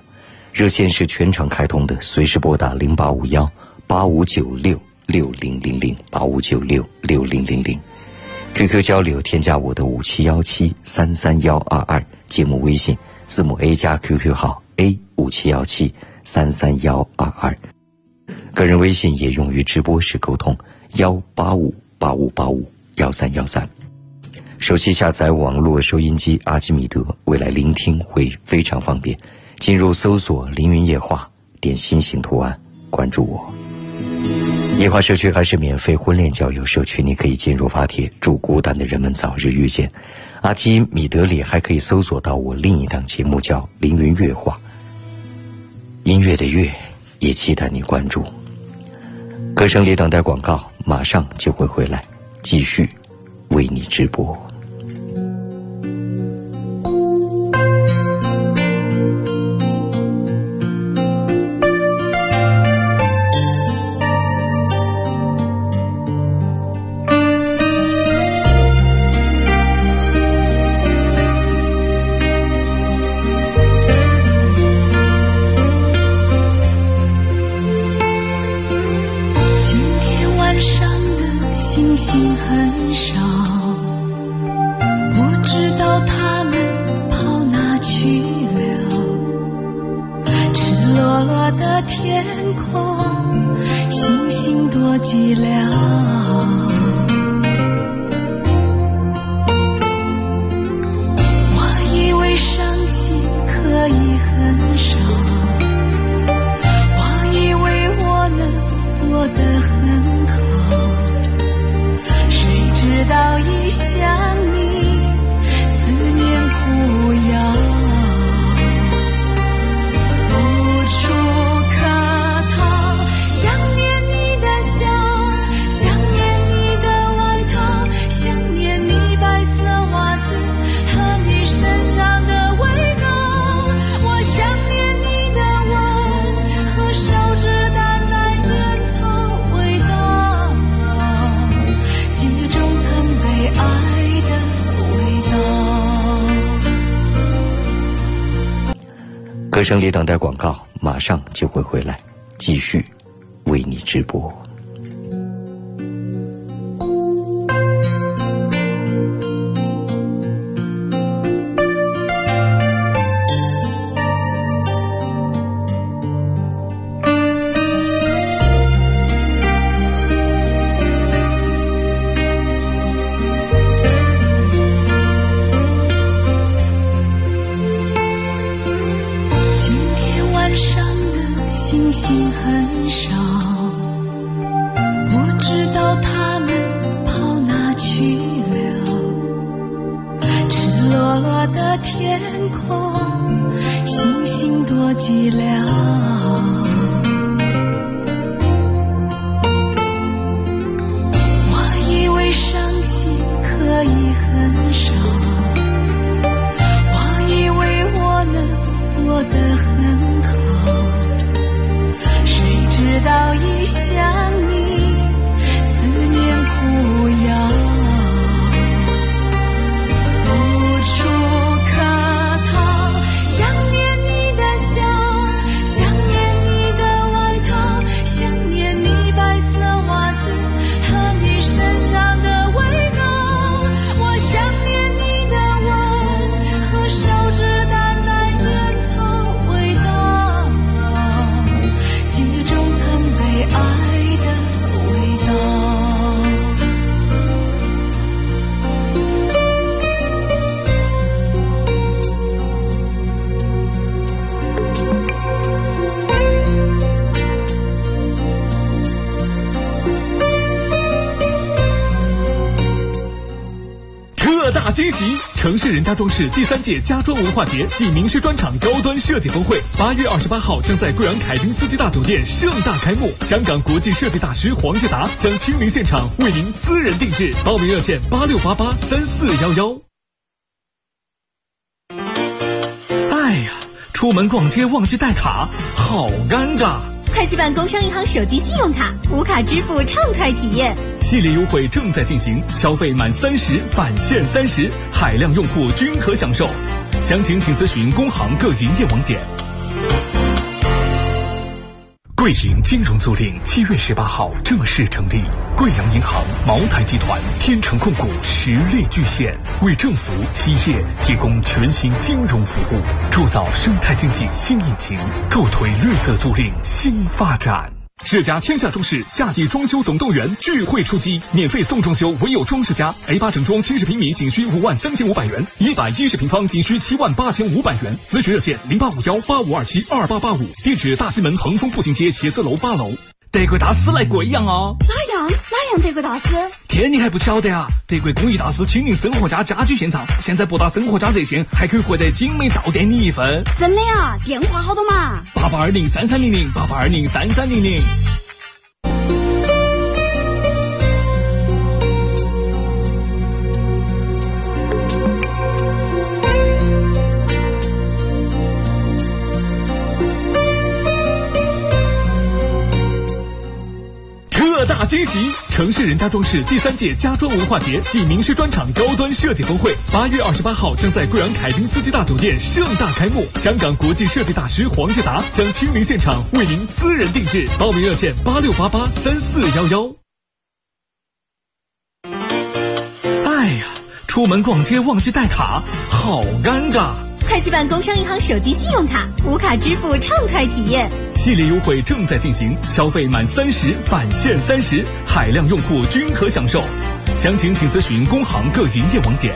热线是全程开通的，随时拨打零八五幺八五九六六零零零八五九六六零零零，QQ 交流添加我的五七幺七三三幺二二节目微信字母 A 加 QQ 号 A 五七幺七。三三幺二二，个人微信也用于直播时沟通，幺八五八五八五幺三幺三。手机下载网络收音机阿基米德，未来聆听会非常方便。进入搜索“凌云夜话”，点心形图案，关注我。夜话社区还是免费婚恋交友社区，你可以进入发帖，祝孤单的人们早日遇见。阿基米德里还可以搜索到我另一档节目，叫《凌云月话》。音乐的乐，也期待你关注。歌声里等待广告，马上就会回来，继续为你直播。声里等待广，心寒市第三届家装文化节暨名师专场高端设计峰会，八月二十八号将在贵阳凯宾斯基大酒店盛大开幕。香港国际设计大师黄志达将亲临现场为您私人定制，报名热线八六八八三四幺幺。哎呀，出门逛街忘记带卡，好尴尬！快去办工商银行手机信用卡，无卡支付畅快体验。系列优惠正在进行，消费满三十返现三十，海量用户均可享受。详情请咨询工行各营业网点。贵银金融租赁七月十八号正式成立，贵阳银行、茅台集团、天成控股实力巨献，为政府、企业提供全新金融服务，铸造生态经济新引擎，助推绿色租赁新发展。世家天下装饰夏季装修总动员聚会出击，免费送装修，唯有装饰家。A 八整装七十平米仅需五万三千五百元，一百一十平方仅需七万八千五百元。咨询热线零八五幺八五二七二八八五，地址大西门恒丰步行街写字楼八楼。德国大师来贵阳哦！德国大师？天你还不晓得啊？德国工艺大师亲临生活家家居现场，现在拨打生活家热线还可以获得精美到店礼一份。真的呀？电话好多嘛？八八二零三三零零八八二零三三零零。惊喜！城市人家装饰第三届家装文化节暨名师专场高端设计峰会，八月二十八号将在贵阳凯宾斯基大酒店盛大开幕。香港国际设计大师黄日达将亲临现场为您私人定制，报名热线八六八八三四幺幺。哎呀，出门逛街忘记带卡，好尴尬！快去办工商银行手机信用卡，无卡支付畅快体验。系列优惠正在进行，消费满三十返现三十，海量用户均可享受。详情请咨询工行各营业网点。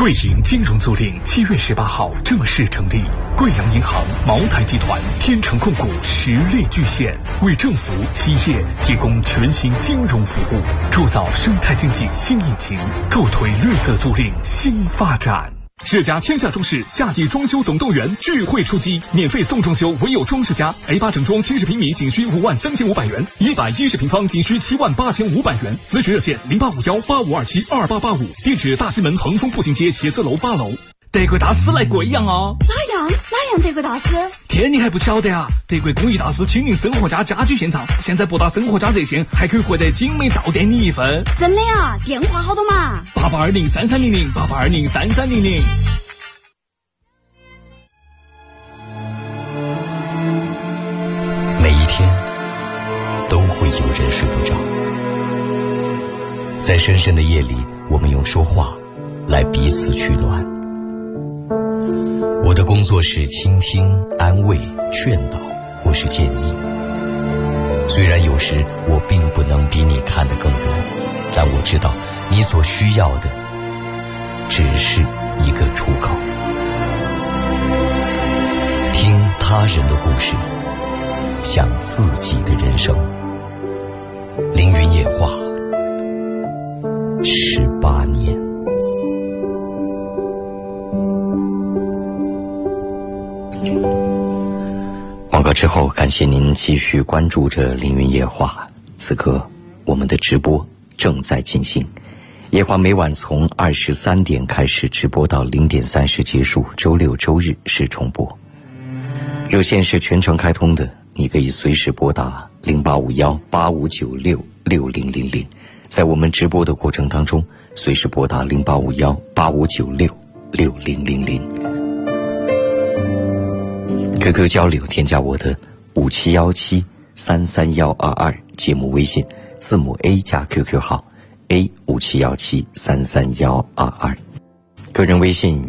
贵银金融租赁七月十八号正式成立，贵阳银行、茅台集团、天成控股实力巨献，为政府、企业提供全新金融服务，铸造生态经济新引擎，助推绿色租赁新发展。世家天下装饰夏季装修总动员聚会出击，免费送装修，唯有装饰家。A 八整装七十平米仅需五万三千五百元，一百一十平方仅需七万八千五百元。咨询热线零八五幺八五二七二八八五，地址大西门恒丰步行街写字楼八楼。德国大师来贵阳哦！哪样样德国大师？天你还不晓得啊？德国工艺大师亲临生活家家居现场，现在拨打生活家热线还可以获得精美到店礼一份。真的呀？电话好多嘛？八八二零三三零零八八二零三三零零。每一天都会有人睡不着，在深深的夜里，我们用说话来彼此取暖。我的工作是倾听、安慰、劝导或是建议。虽然有时我并不能比你看得更远，但我知道你所需要的只是一个出口。听他人的故事，像自己的人生。凌云夜话，十八年。广告之后，感谢您继续关注着凌云夜话。此刻，我们的直播正在进行。夜话每晚从二十三点开始直播到零点三十结束，周六周日是重播。热线是全程开通的，你可以随时拨打零八五幺八五九六六零零零，在我们直播的过程当中，随时拨打零八五幺八五九六六零零零。QQ 交流，添加我的五七幺七三三幺二二节目微信，字母 A 加 QQ 号 A 五七幺七三三幺二二，个人微信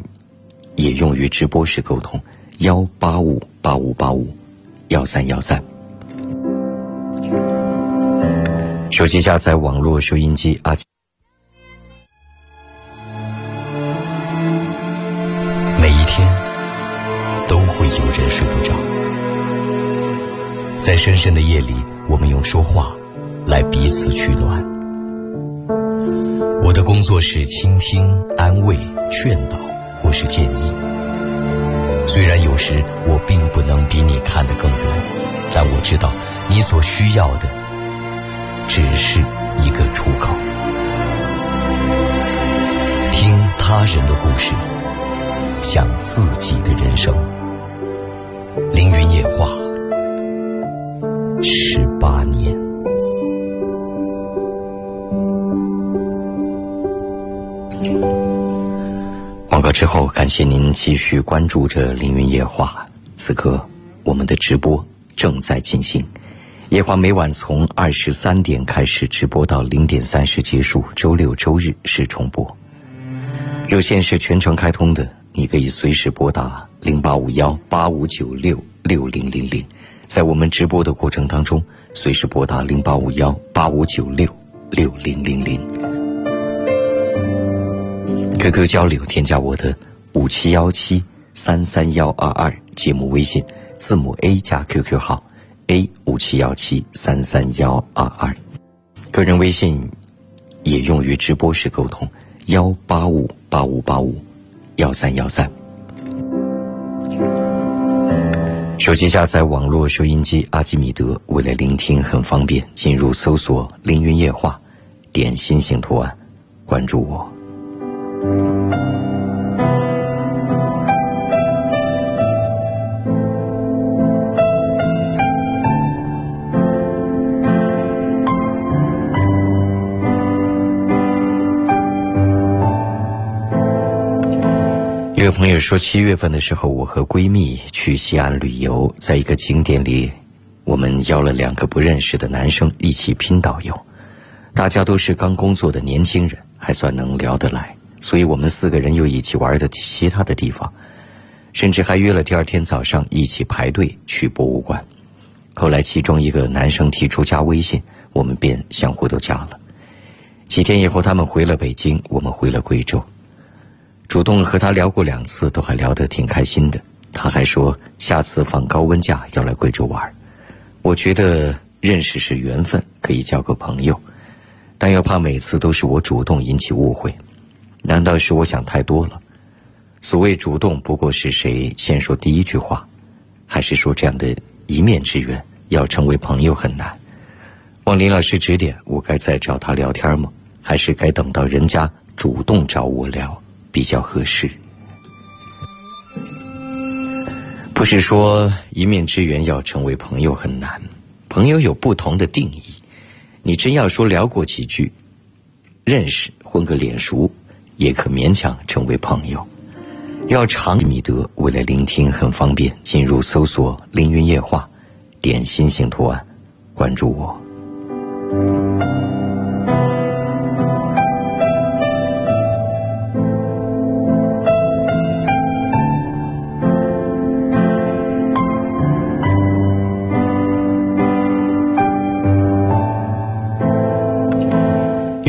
也用于直播时沟通，幺八五八五八五幺三幺三。手机下载网络收音机啊。在深深的夜里，我们用说话来彼此取暖。我的工作是倾听、安慰、劝导，或是建议。虽然有时我并不能比你看得更远，但我知道你所需要的只是一个出口。听他人的故事，讲自己的人生。凌云夜话，十八年。广告之后，感谢您继续关注着凌云夜话。此刻，我们的直播正在进行。夜话每晚从二十三点开始直播到零点三十结束，周六周日是重播。热线是全程开通的，你可以随时拨打零八五幺八五九六六零零零，在我们直播的过程当中，随时拨打零八五幺八五九六六零零零。QQ 交流，添加我的五七幺七三三幺二二节目微信，字母 A 加 QQ 号 A 五七幺七三三幺二二，个人微信也用于直播时沟通，幺八五八五八五幺三幺三。手机下载网络收音机阿基米德，为了聆听很方便，进入搜索“凌云夜话”，点心形图案，关注我。这位朋友说，七月份的时候，我和闺蜜去西安旅游，在一个景点里，我们邀了两个不认识的男生一起拼导游。大家都是刚工作的年轻人，还算能聊得来，所以我们四个人又一起玩的其他的地方，甚至还约了第二天早上一起排队去博物馆。后来，其中一个男生提出加微信，我们便相互都加了。几天以后，他们回了北京，我们回了贵州。主动和他聊过两次，都还聊得挺开心的。他还说下次放高温假要来贵州玩。我觉得认识是缘分，可以交个朋友，但又怕每次都是我主动引起误会。难道是我想太多了？所谓主动，不过是谁先说第一句话，还是说这样的一面之缘要成为朋友很难？望林老师指点，我该再找他聊天吗？还是该等到人家主动找我聊？比较合适，不是说一面之缘要成为朋友很难，朋友有不同的定义。你真要说聊过几句，认识混个脸熟，也可勉强成为朋友。要长米德，为了聆听很方便，进入搜索“凌云夜话”，点心形图案，关注我。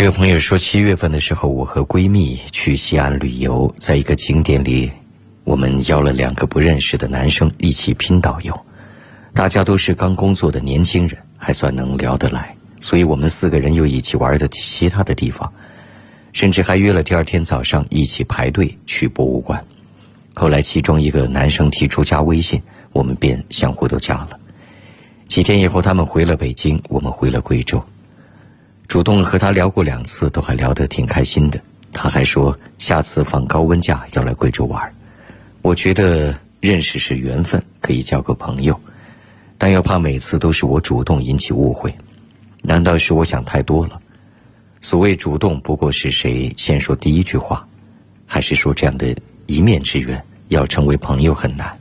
有朋友说，七月份的时候，我和闺蜜去西安旅游，在一个景点里，我们邀了两个不认识的男生一起拼导游。大家都是刚工作的年轻人，还算能聊得来，所以我们四个人又一起玩的其他的地方，甚至还约了第二天早上一起排队去博物馆。后来，其中一个男生提出加微信，我们便相互都加了。几天以后，他们回了北京，我们回了贵州。主动和他聊过两次，都还聊得挺开心的。他还说下次放高温假要来贵州玩。我觉得认识是缘分，可以交个朋友，但要怕每次都是我主动引起误会。难道是我想太多了？所谓主动，不过是谁先说第一句话，还是说这样的一面之缘要成为朋友很难？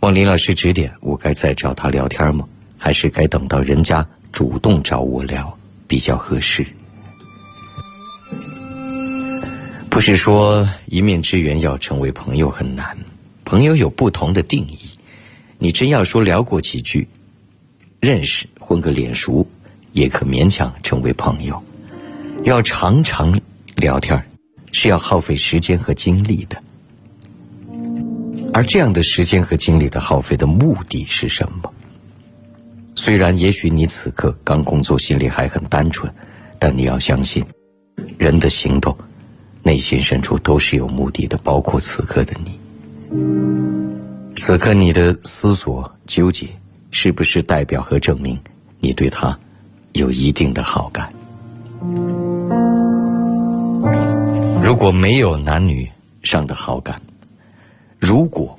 望林老师指点，我该再找他聊天吗？还是该等到人家主动找我聊？比较合适，不是说一面之缘要成为朋友很难，朋友有不同的定义。你真要说聊过几句，认识混个脸熟，也可勉强成为朋友。要常常聊天是要耗费时间和精力的。而这样的时间和精力的耗费的目的是什么？虽然也许你此刻刚工作，心里还很单纯，但你要相信，人的行动，内心深处都是有目的的，包括此刻的你。此刻你的思索、纠结，是不是代表和证明你对他有一定的好感？如果没有男女上的好感，如果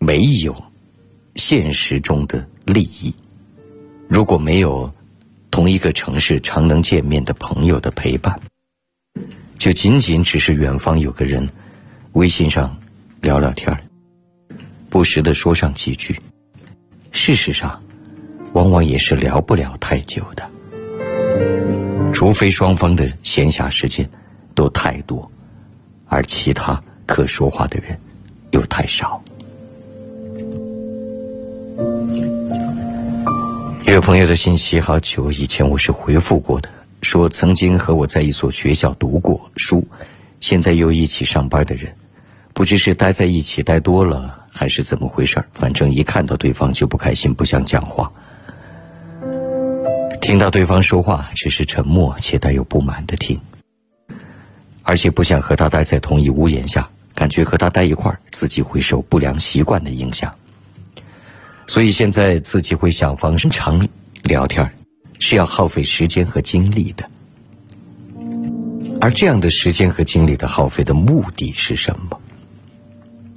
没有现实中的利益，如果没有同一个城市常能见面的朋友的陪伴，就仅仅只是远方有个人微信上聊聊天不时的说上几句，事实上，往往也是聊不了太久的，除非双方的闲暇时间。都太多，而其他可说话的人又太少。有朋友的信息好久以前我是回复过的，说曾经和我在一所学校读过书，现在又一起上班的人，不知是待在一起待多了，还是怎么回事反正一看到对方就不开心，不想讲话。听到对方说话，只是沉默且带有不满的听。而且不想和他待在同一屋檐下，感觉和他待一块儿，自己会受不良习惯的影响。所以现在自己会想方设法聊天，是要耗费时间和精力的。而这样的时间和精力的耗费的目的是什么？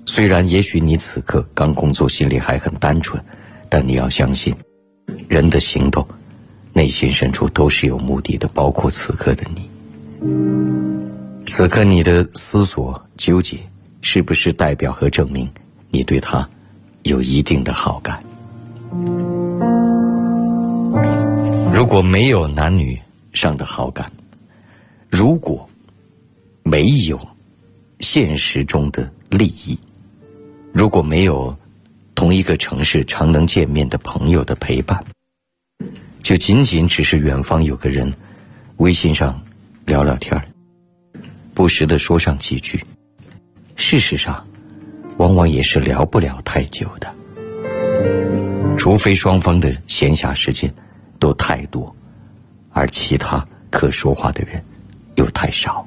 虽然也许你此刻刚工作，心里还很单纯，但你要相信，人的行动，内心深处都是有目的的，包括此刻的你。此刻你的思索、纠结，是不是代表和证明你对他有一定的好感？如果没有男女上的好感，如果没有现实中的利益，如果没有同一个城市常能见面的朋友的陪伴，就仅仅只是远方有个人微信上聊聊天。不时的说上几句，事实上，往往也是聊不了太久的，除非双方的闲暇时间都太多，而其他可说话的人又太少。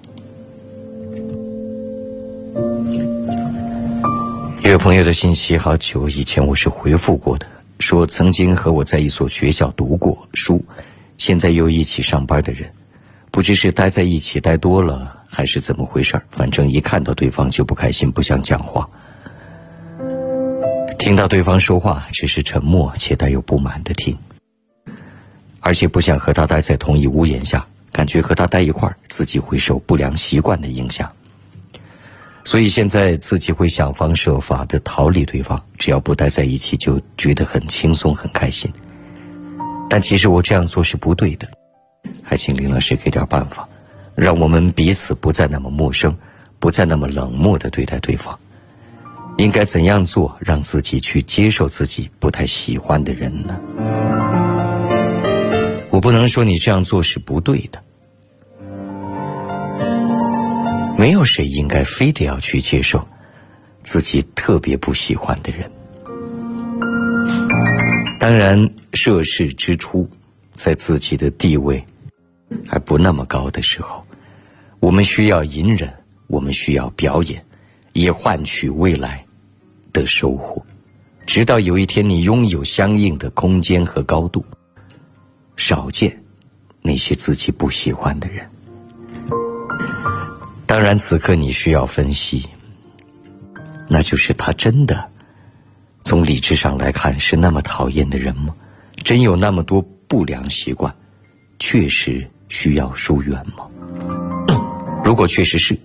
有朋友的信息好久以前我是回复过的，说曾经和我在一所学校读过书，现在又一起上班的人。不知是待在一起待多了，还是怎么回事反正一看到对方就不开心，不想讲话。听到对方说话，只是沉默且带有不满的听，而且不想和他待在同一屋檐下，感觉和他待一块儿，自己会受不良习惯的影响。所以现在自己会想方设法的逃离对方，只要不待在一起，就觉得很轻松很开心。但其实我这样做是不对的。还请林老师给点办法，让我们彼此不再那么陌生，不再那么冷漠的对待对方。应该怎样做，让自己去接受自己不太喜欢的人呢？我不能说你这样做是不对的。没有谁应该非得要去接受自己特别不喜欢的人。当然，涉世之初，在自己的地位。还不那么高的时候，我们需要隐忍，我们需要表演，以换取未来的收获。直到有一天，你拥有相应的空间和高度，少见那些自己不喜欢的人。当然，此刻你需要分析，那就是他真的从理智上来看是那么讨厌的人吗？真有那么多不良习惯？确实。需要疏远吗？如果确实是，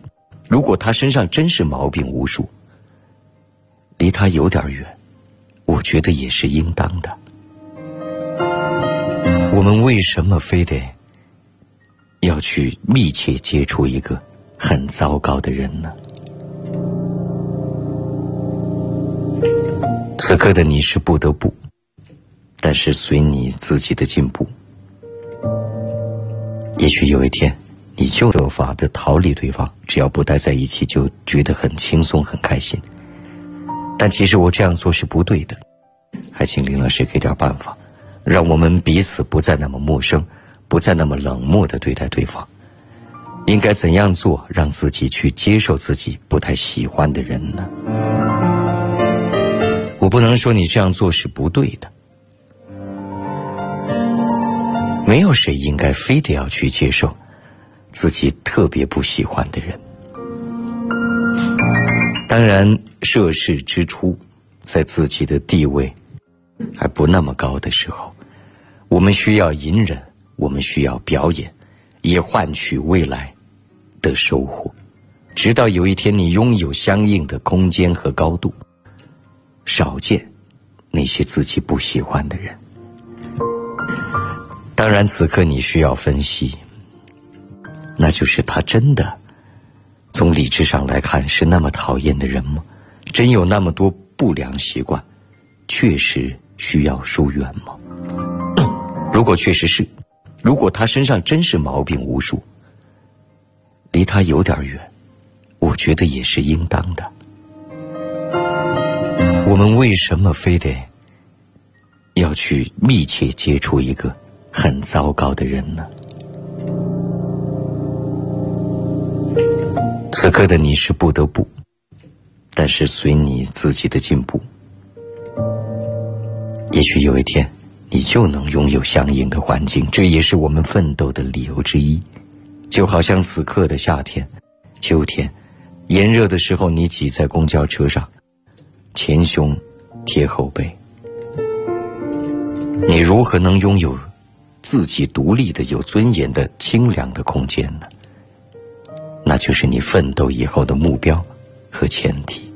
如果他身上真是毛病无数，离他有点远，我觉得也是应当的。我们为什么非得要去密切接触一个很糟糕的人呢？此刻的你是不得不，但是随你自己的进步。也许有一天，你就设法的逃离对方，只要不待在一起，就觉得很轻松、很开心。但其实我这样做是不对的，还请林老师给点办法，让我们彼此不再那么陌生，不再那么冷漠的对待对方。应该怎样做，让自己去接受自己不太喜欢的人呢？我不能说你这样做是不对的。没有谁应该非得要去接受自己特别不喜欢的人。当然，涉世之初，在自己的地位还不那么高的时候，我们需要隐忍，我们需要表演，以换取未来的收获。直到有一天，你拥有相应的空间和高度，少见那些自己不喜欢的人。当然，此刻你需要分析，那就是他真的从理智上来看是那么讨厌的人吗？真有那么多不良习惯，确实需要疏远吗？如果确实是，如果他身上真是毛病无数，离他有点远，我觉得也是应当的。我们为什么非得要去密切接触一个？很糟糕的人呢。此刻的你是不得不，但是随你自己的进步，也许有一天你就能拥有相应的环境。这也是我们奋斗的理由之一。就好像此刻的夏天、秋天，炎热的时候，你挤在公交车上，前胸贴后背，你如何能拥有？自己独立的、有尊严的、清凉的空间呢？那就是你奋斗以后的目标和前提，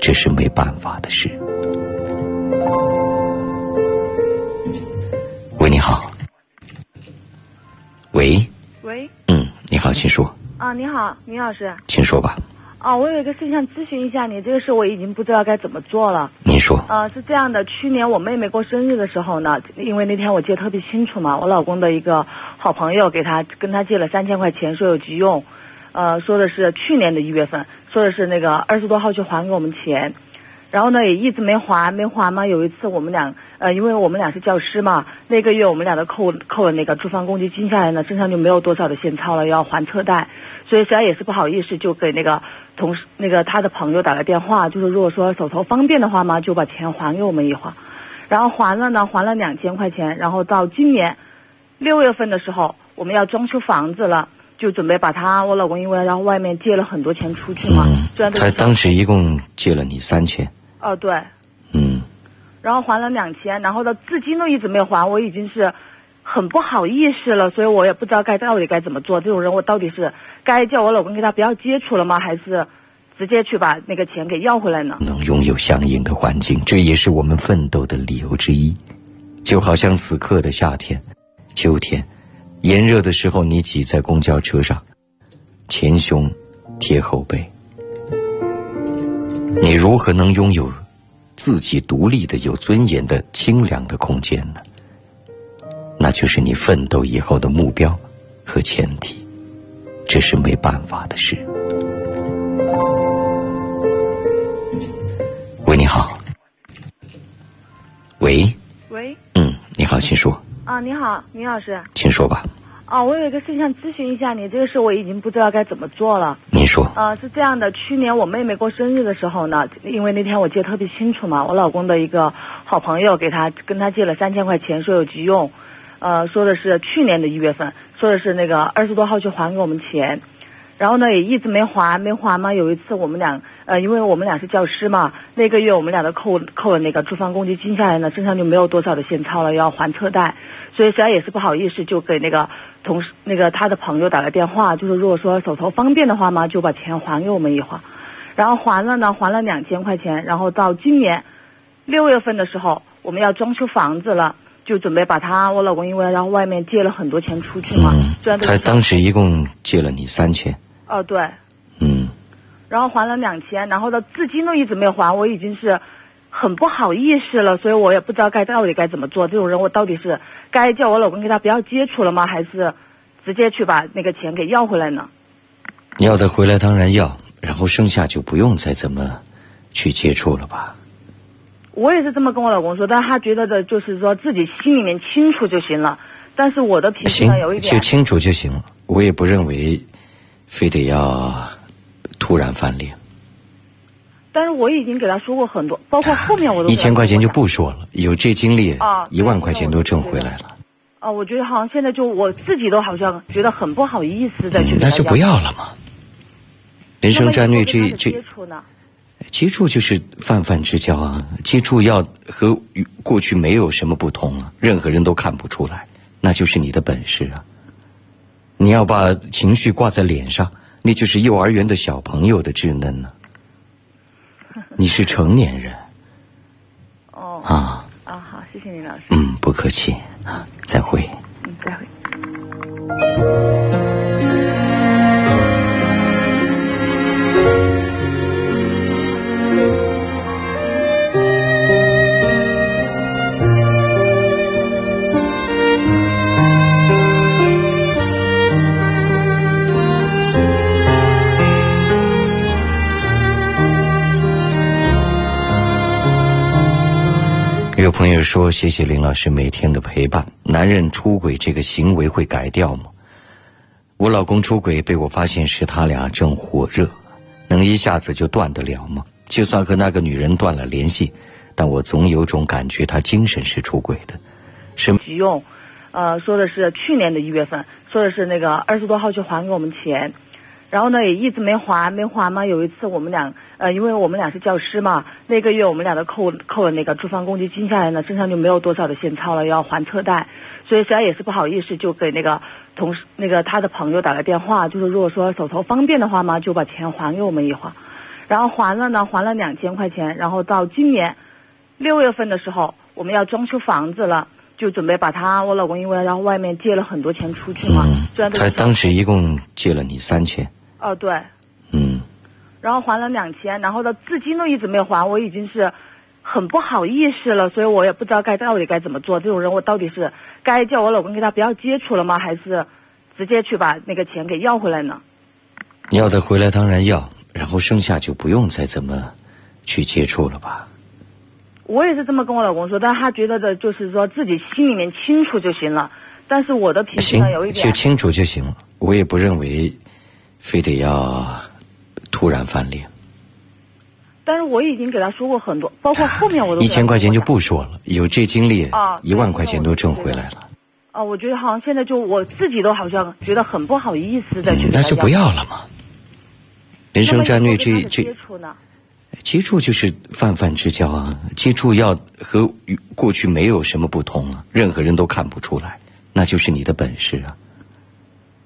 这是没办法的事。喂，你好。喂。喂。嗯，你好，请说。啊，你好，倪老师。请说吧。啊，我有一个事想咨询一下你，这个事我已经不知道该怎么做了。您说。啊，是这样的，去年我妹妹过生日的时候呢，因为那天我记得特别清楚嘛，我老公的一个好朋友给她跟他借了三千块钱，说有急用，呃，说的是去年的一月份，说的是那个二十多号去还给我们钱，然后呢也一直没还，没还嘛。有一次我们俩，呃，因为我们俩是教师嘛，那个月我们俩都扣扣了那个住房公积金下来呢，身上就没有多少的现钞了，要还车贷。所以实在也是不好意思，就给那个同事、那个他的朋友打了电话，就是如果说手头方便的话嘛，就把钱还给我们一还。然后还了呢，还了两千块钱。然后到今年六月份的时候，我们要装修房子了，就准备把他我老公因为然后外面借了很多钱出去嘛。嗯。他当时一共借了你三千。哦，对。嗯。然后还了两千，然后到至今都一直没有还，我已经是。很不好意思了，所以我也不知道该到底该怎么做。这种人，我到底是该叫我老公跟他不要接触了吗？还是直接去把那个钱给要回来呢？能拥有相应的环境，这也是我们奋斗的理由之一。就好像此刻的夏天、秋天，炎热的时候，你挤在公交车上，前胸贴后背，你如何能拥有自己独立的、有尊严的、清凉的空间呢？那就是你奋斗以后的目标和前提，这是没办法的事。喂，你好。喂。喂。嗯，你好，请说。啊，你好，倪老师。请说吧。啊，我有一个事情想咨询一下你，这个事我已经不知道该怎么做了。您说。啊，是这样的，去年我妹妹过生日的时候呢，因为那天我记得特别清楚嘛，我老公的一个好朋友给他跟他借了三千块钱，说有急用。呃，说的是去年的一月份，说的是那个二十多号去还给我们钱，然后呢也一直没还，没还嘛。有一次我们俩，呃，因为我们俩是教师嘛，那个月我们俩都扣扣了那个住房公积金下来呢，身上就没有多少的现钞了，要还车贷，所以实在也是不好意思，就给那个同事、那个他的朋友打了电话，就是如果说手头方便的话嘛，就把钱还给我们一会儿。然后还了呢，还了两千块钱。然后到今年六月份的时候，我们要装修房子了。就准备把他我老公因为然后外面借了很多钱出去嘛，嗯，他当时一共借了你三千。哦，对。嗯。然后还了两千，然后到至今都一直没还，我已经是很不好意思了，所以我也不知道该到底该怎么做。这种人，我到底是该叫我老公跟他不要接触了吗？还是直接去把那个钱给要回来呢？要的回来当然要，然后剩下就不用再怎么去接触了吧。我也是这么跟我老公说，但他觉得的就是说自己心里面清楚就行了。但是我的脾气呢有一点，就清楚就行了。我也不认为非得要突然翻脸。但是我已经给他说过很多，包括后面我都一千块钱就不说了，有这经历啊，一万块钱都挣回来了。啊，我觉得好像现在就我自己都好像觉得很不好意思再去。那就不要了嘛。人生战略这这接触呢？接触就是泛泛之交啊，接触要和过去没有什么不同啊，任何人都看不出来，那就是你的本事啊。你要把情绪挂在脸上，那就是幼儿园的小朋友的稚嫩呢。你是成年人。哦。啊。啊，好，谢谢你老师。嗯，不客气啊，再会。嗯，再会。有朋友说：“谢谢林老师每天的陪伴。男人出轨这个行为会改掉吗？我老公出轨被我发现时，他俩正火热，能一下子就断得了吗？就算和那个女人断了联系，但我总有种感觉他精神是出轨的。是急用，呃，说的是去年的一月份，说的是那个二十多号去还给我们钱。”然后呢，也一直没还，没还嘛。有一次我们俩，呃，因为我们俩是教师嘛，那个月我们俩都扣扣了那个住房公积金下来呢，身上就没有多少的现钞了，要还车贷，所以实在也是不好意思，就给那个同事，那个他的朋友打了电话，就是如果说手头方便的话嘛，就把钱还给我们一会儿。然后还了呢，还了两千块钱。然后到今年六月份的时候，我们要装修房子了，就准备把他我老公因为然后外面借了很多钱出去嘛，他当时一共借了你三千。哦，对，嗯，然后还了两千，然后呢，至今都一直没有还，我已经是很不好意思了，所以我也不知道该到底该怎么做。这种人，我到底是该叫我老公跟他不要接触了吗，还是直接去把那个钱给要回来呢？要得回来当然要，然后剩下就不用再怎么去接触了吧。我也是这么跟我老公说，但他觉得的就是说自己心里面清楚就行了，但是我的脾气呢有一点，就清楚就行了，我也不认为。非得要突然翻脸，但是我已经给他说过很多，包括后面我都一千块钱就不说了，有这经历啊，一万块钱都挣回来了。啊，我觉得好像现在就我自己都好像觉得很不好意思再去。那就不要了嘛。人生战略这这接触呢？接触就是泛泛之交啊，接触要和过去没有什么不同啊，任何人都看不出来，那就是你的本事啊。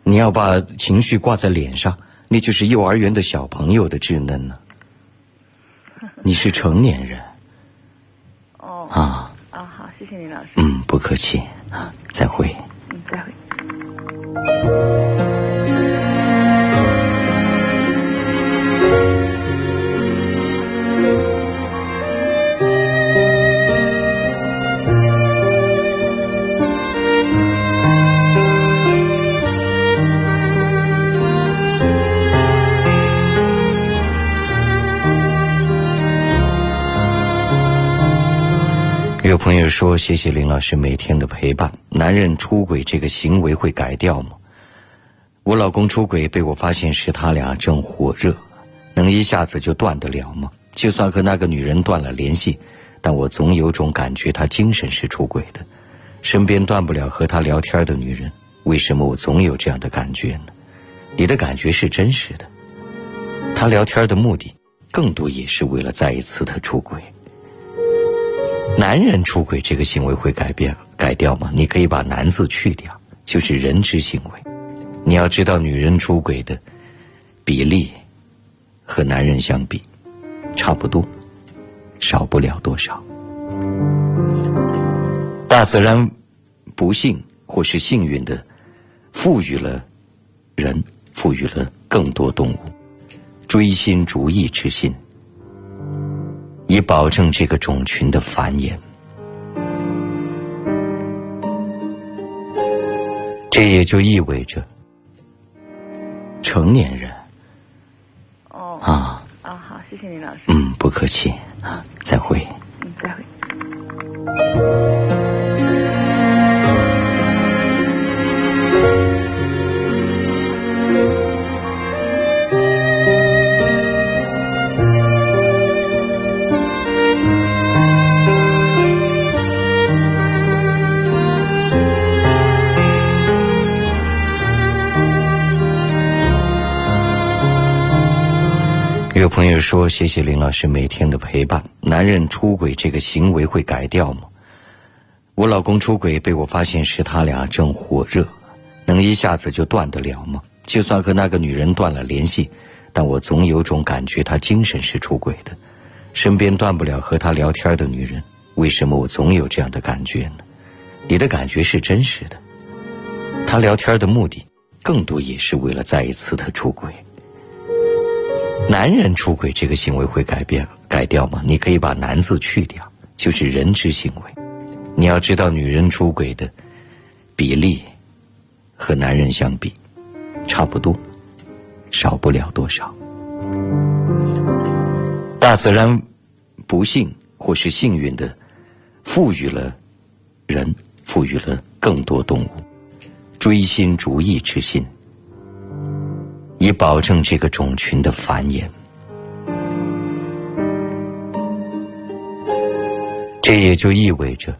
你要把情绪挂在脸上，那就是幼儿园的小朋友的稚嫩呢。你是成年人。哦。啊。啊，好，谢谢你老师。嗯，不客气啊，再会。嗯，再会。有朋友说：“谢谢林老师每天的陪伴。男人出轨这个行为会改掉吗？我老公出轨被我发现时，他俩正火热，能一下子就断得了吗？就算和那个女人断了联系，但我总有种感觉，他精神是出轨的。身边断不了和他聊天的女人，为什么我总有这样的感觉呢？你的感觉是真实的。他聊天的目的，更多也是为了再一次的出轨。”男人出轨这个行为会改变改掉吗？你可以把“男”字去掉，就是人之行为。你要知道，女人出轨的比例和男人相比差不多，少不了多少。大自然不幸或是幸运的赋予了人，赋予了更多动物追心逐意之心。以保证这个种群的繁衍，这也就意味着成年人。哦。啊。啊，好，谢谢你老师。嗯，不客气啊，再会。友说：“谢谢林老师每天的陪伴。男人出轨这个行为会改掉吗？”我老公出轨被我发现时，他俩正火热，能一下子就断得了吗？就算和那个女人断了联系，但我总有种感觉，他精神是出轨的。身边断不了和他聊天的女人，为什么我总有这样的感觉呢？你的感觉是真实的。他聊天的目的，更多也是为了再一次的出轨。男人出轨这个行为会改变改掉吗？你可以把“男”字去掉，就是人之行为。你要知道，女人出轨的比例和男人相比差不多，少不了多少。大自然不幸或是幸运的赋予了人，赋予了更多动物追心逐义之心，以保证这个种群的繁衍。这也就意味着。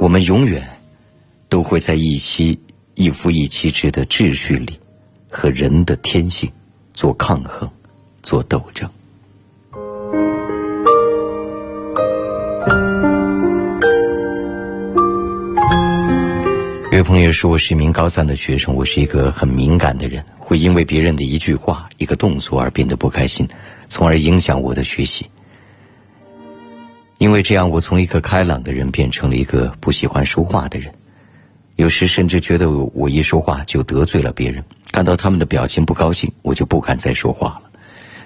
我们永远都会在一妻一夫一妻制的秩序里，和人的天性做抗衡、做斗争。有朋友说我是一名高三的学生，我是一个很敏感的人，会因为别人的一句话、一个动作而变得不开心，从而影响我的学习。因为这样，我从一个开朗的人变成了一个不喜欢说话的人。有时甚至觉得我一说话就得罪了别人，看到他们的表情不高兴，我就不敢再说话了。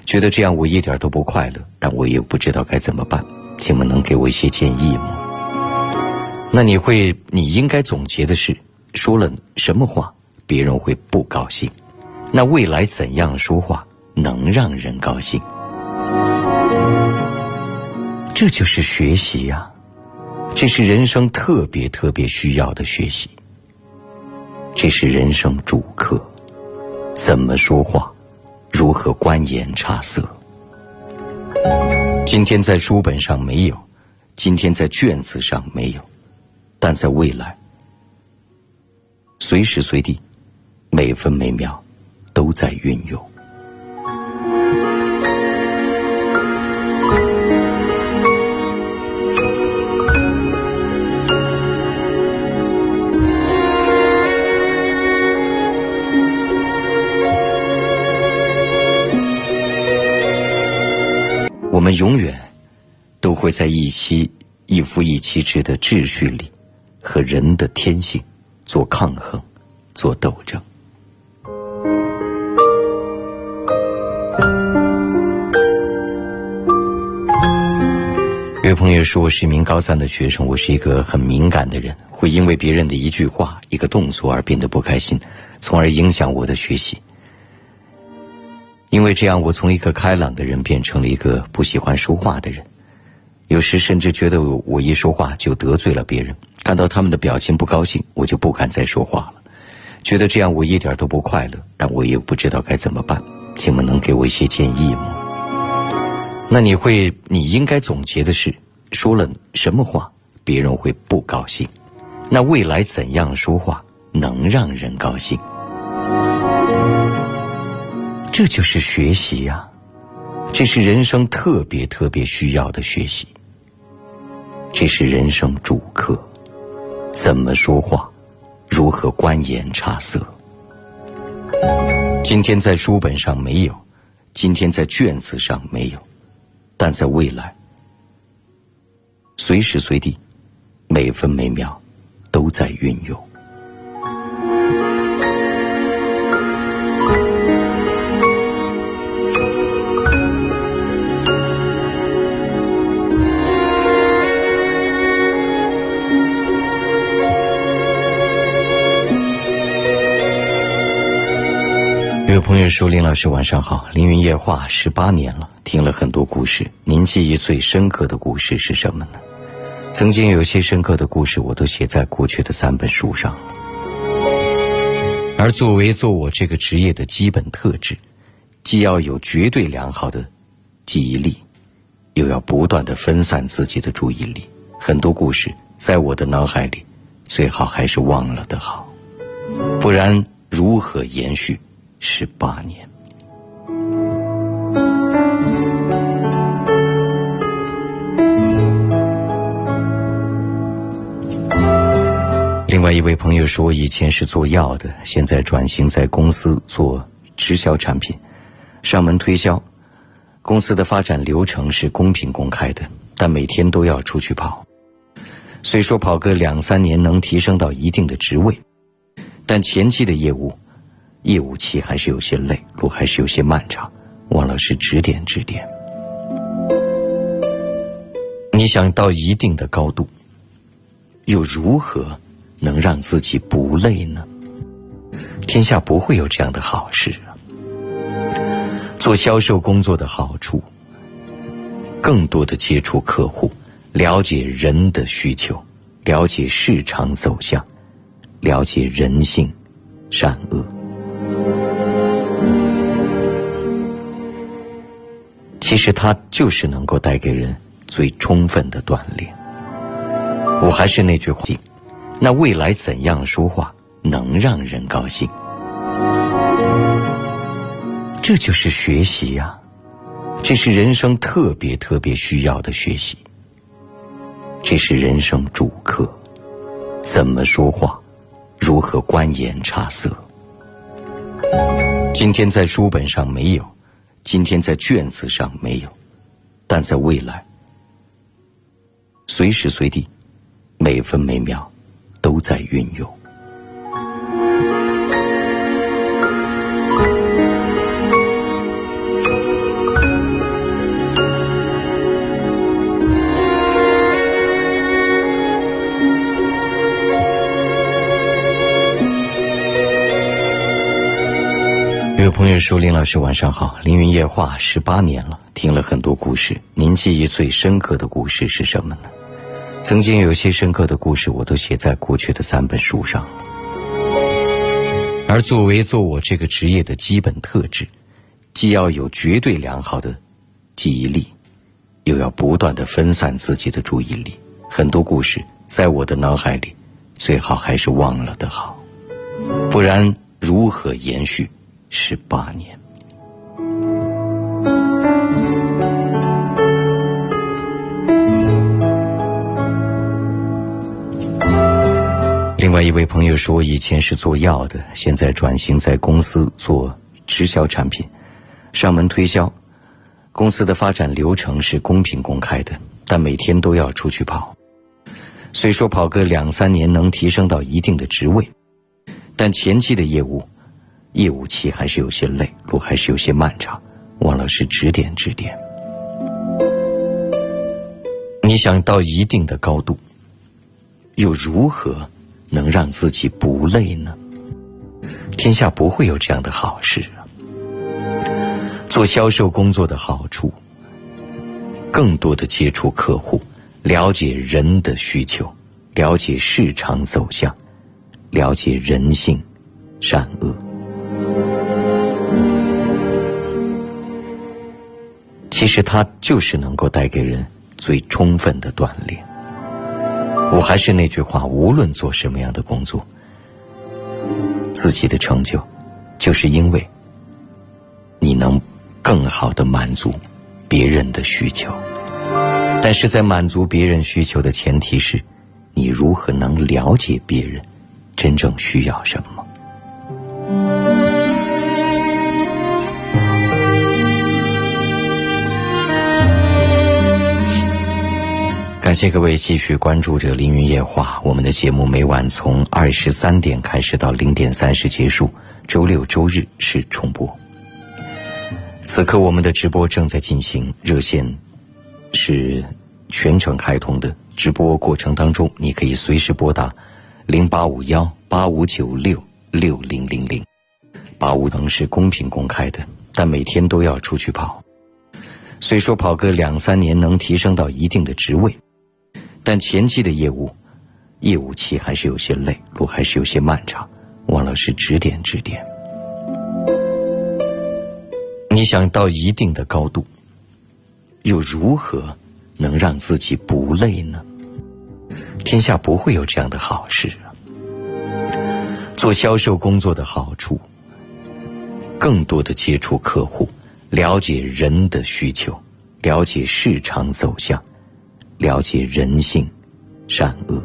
觉得这样我一点都不快乐，但我又不知道该怎么办。请问能给我一些建议吗？那你会，你应该总结的是，说了什么话别人会不高兴？那未来怎样说话能让人高兴？这就是学习呀，这是人生特别特别需要的学习。这是人生主课，怎么说话，如何观言察色。今天在书本上没有，今天在卷子上没有，但在未来，随时随地，每分每秒，都在运用。我们永远都会在一妻一夫一妻制的秩序里，和人的天性做抗衡、做斗争。有朋友说我是一名高三的学生，我是一个很敏感的人，会因为别人的一句话、一个动作而变得不开心，从而影响我的学习。因为这样，我从一个开朗的人变成了一个不喜欢说话的人。有时甚至觉得我一说话就得罪了别人，看到他们的表情不高兴，我就不敢再说话了。觉得这样我一点都不快乐，但我又不知道该怎么办。请问能给我一些建议吗？那你会，你应该总结的是，说了什么话别人会不高兴？那未来怎样说话能让人高兴？这就是学习呀，这是人生特别特别需要的学习。这是人生主课，怎么说话，如何观言察色。今天在书本上没有，今天在卷子上没有，但在未来，随时随地，每分每秒，都在运用。有朋友说：“林老师晚上好，《凌云夜话》十八年了，听了很多故事。您记忆最深刻的故事是什么呢？曾经有些深刻的故事，我都写在过去的三本书上了。而作为做我这个职业的基本特质，既要有绝对良好的记忆力，又要不断的分散自己的注意力。很多故事在我的脑海里，最好还是忘了的好，不然如何延续？”十八年。另外一位朋友说以前是做药的现在转型在公司做直销产品上门推销公司的发展流程是公平公开的但每天都要出去跑。虽说跑个两三年能提升到一定的职位但前期的业务业务期还是有些累，路还是有些漫长。王老师指点指点。你想到一定的高度，又如何能让自己不累呢？天下不会有这样的好事啊！做销售工作的好处，更多的接触客户，了解人的需求，了解市场走向，了解人性善恶。其实它就是能够带给人最充分的锻炼。我还是那句话，那未来怎样说话能让人高兴？这就是学习呀，这是人生特别特别需要的学习。这是人生主课，怎么说话，如何观言察色。今天在书本上没有，今天在卷子上没有，但在未来，随时随地，每分每秒，都在运用。有朋友说：“林老师晚上好，凌云夜话十八年了，听了很多故事。您记忆最深刻的故事是什么呢？曾经有些深刻的故事，我都写在过去的三本书上。而作为做我这个职业的基本特质，既要有绝对良好的记忆力，又要不断的分散自己的注意力。很多故事在我的脑海里，最好还是忘了的好，不然如何延续？”十八年。另外一位朋友说，以前是做药的，现在转型在公司做直销产品，上门推销。公司的发展流程是公平公开的，但每天都要出去跑。虽说跑个两三年能提升到一定的职位，但前期的业务。业务期还是有些累，路还是有些漫长。王老师指点指点。你想到一定的高度，又如何能让自己不累呢？天下不会有这样的好事啊！做销售工作的好处，更多的接触客户，了解人的需求，了解市场走向，了解人性善恶。其实它就是能够带给人最充分的锻炼。我还是那句话，无论做什么样的工作，自己的成就，就是因为你能更好的满足别人的需求。但是在满足别人需求的前提是，你如何能了解别人真正需要什么。感谢各位继续关注着《凌云夜话》，我们的节目每晚从二十三点开始到零点三十结束，周六周日是重播。此刻我们的直播正在进行，热线是全程开通的。直播过程当中，你可以随时拨打零八五幺八五九六六零零零。八五能是公平公开的，但每天都要出去跑。虽说跑个两三年能提升到一定的职位。但前期的业务，业务期还是有些累，路还是有些漫长。王老师指点指点。你想到一定的高度，又如何能让自己不累呢？天下不会有这样的好事啊！做销售工作的好处，更多的接触客户，了解人的需求，了解市场走向。了解人性善恶。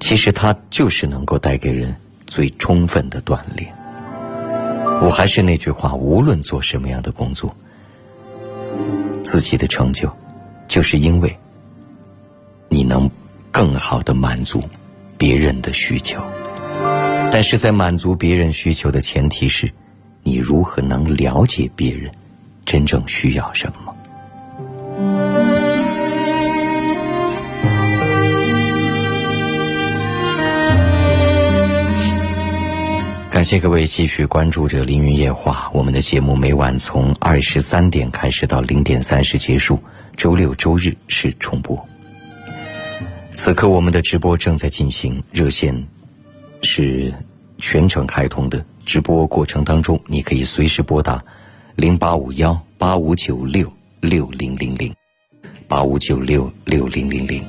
其实它就是能够带给人最充分的锻炼。我还是那句话，无论做什么样的工作，自己的成就，就是因为你能更好的满足别人的需求。但是在满足别人需求的前提是，你如何能了解别人真正需要什么。感谢各位继续关注着《凌云夜话》，我们的节目每晚从二十三点开始到零点三十结束，周六周日是重播。此刻我们的直播正在进行，热线是全程开通的。直播过程当中，你可以随时拨打零八五幺八五九六六零零零八五九六六零零零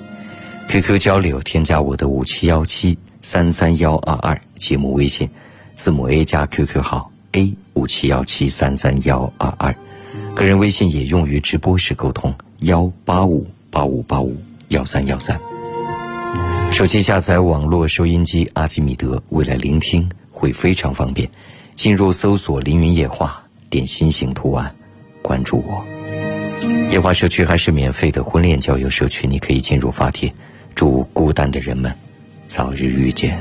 QQ 交流，添加我的五七幺七三三幺二二节目微信。字母 A 加 QQ 号 A 五七幺七三三幺二二，个人微信也用于直播时沟通幺八五八五八五幺三幺三。手机下载网络收音机阿基米德，未来聆听会非常方便。进入搜索“凌云夜话”，点心形图案，关注我。夜华社区还是免费的婚恋交友社区，你可以进入发帖。祝孤单的人们早日遇见。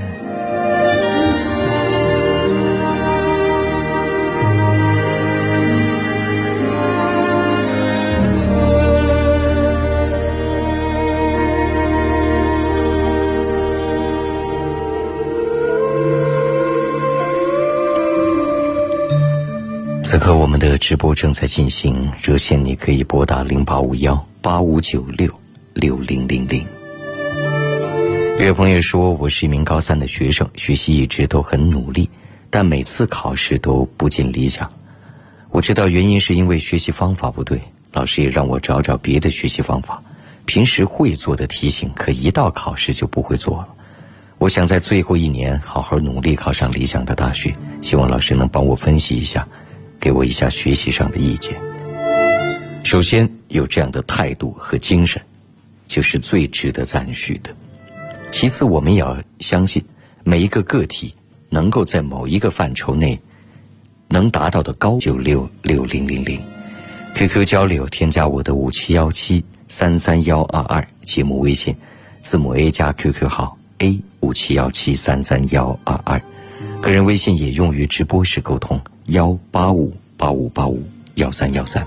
刻我们的直播正在进行，热线你可以拨打零八五幺八五九六六零零零。有位朋友说：“我是一名高三的学生，学习一直都很努力，但每次考试都不尽理想。我知道原因是因为学习方法不对，老师也让我找找别的学习方法。平时会做的题型，可一到考试就不会做了。我想在最后一年好好努力，考上理想的大学。希望老师能帮我分析一下。”给我一下学习上的意见。首先有这样的态度和精神，就是最值得赞许的。其次，我们也要相信每一个个体能够在某一个范畴内能达到的高九六六零零零。QQ 交流，添加我的五七幺七三三幺二二节目微信，字母 A 加 QQ 号 A 五七幺七三三幺二二，个人微信也用于直播时沟通。幺八五八五八五幺三幺三，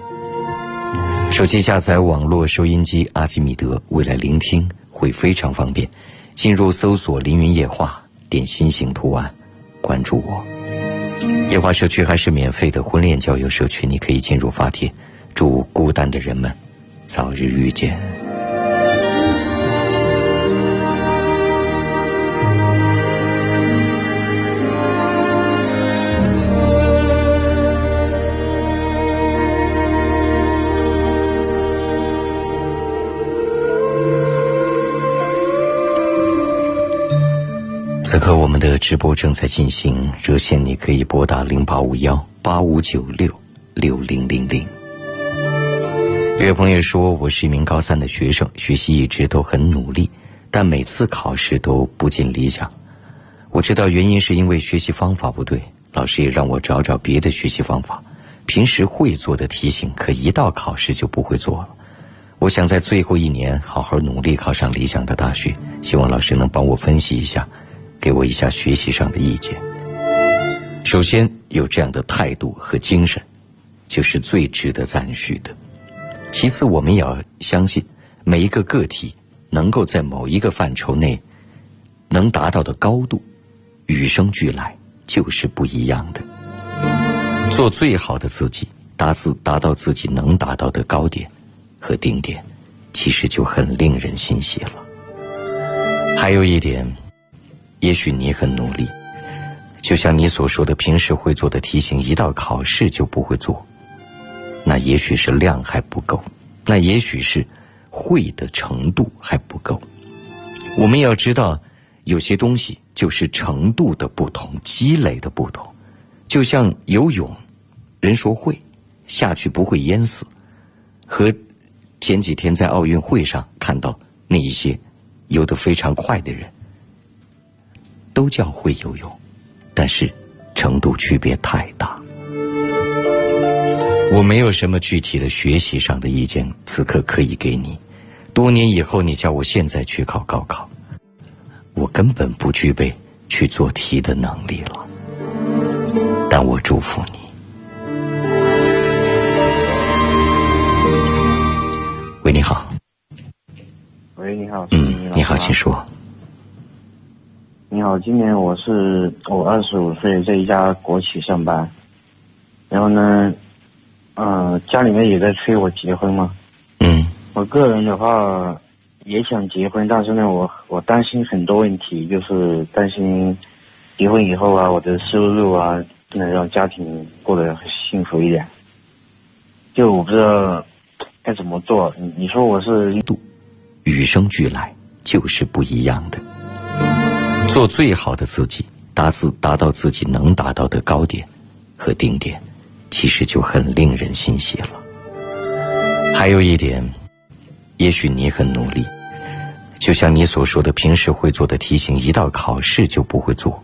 手机下载网络收音机阿基米德，未来聆听会非常方便。进入搜索“凌云夜话”，点心形图案，关注我。夜话社区还是免费的婚恋交友社区，你可以进入发帖。祝孤单的人们早日遇见。此刻我们的直播正在进行，热线你可以拨打零八五幺八五九六六零零零。有位朋友说：“我是一名高三的学生，学习一直都很努力，但每次考试都不尽理想。我知道原因是因为学习方法不对，老师也让我找找别的学习方法。平时会做的题型，可一到考试就不会做了。我想在最后一年好好努力，考上理想的大学。希望老师能帮我分析一下。”给我一下学习上的意见。首先有这样的态度和精神，就是最值得赞许的。其次，我们也要相信每一个个体能够在某一个范畴内能达到的高度，与生俱来就是不一样的。做最好的自己，达自达到自己能达到的高点和顶点，其实就很令人欣喜了。还有一点。也许你很努力，就像你所说的，平时会做的题型，一到考试就不会做。那也许是量还不够，那也许是会的程度还不够。我们要知道，有些东西就是程度的不同，积累的不同。就像游泳，人说会，下去不会淹死，和前几天在奥运会上看到那一些游得非常快的人。都叫会游泳，但是程度区别太大。我没有什么具体的学习上的意见，此刻可以给你。多年以后，你叫我现在去考高考，我根本不具备去做题的能力了。但我祝福你。喂，你好。喂，你好。嗯，你好，请说。你好，今年我是我二十五岁，在一家国企上班。然后呢？嗯，家里面也在催我结婚嘛。嗯。我个人的话也想结婚，但是呢，我我担心很多问题，就是担心结婚以后啊，我的收入啊，不能让家庭过得幸福一点。就我不知道该怎么做。你你说我是度，与生俱来就是不一样的。做最好的自己，达自达到自己能达到的高点和顶点。其实就很令人欣喜了。还有一点，也许你很努力，就像你所说的，平时会做的题型，一到考试就不会做。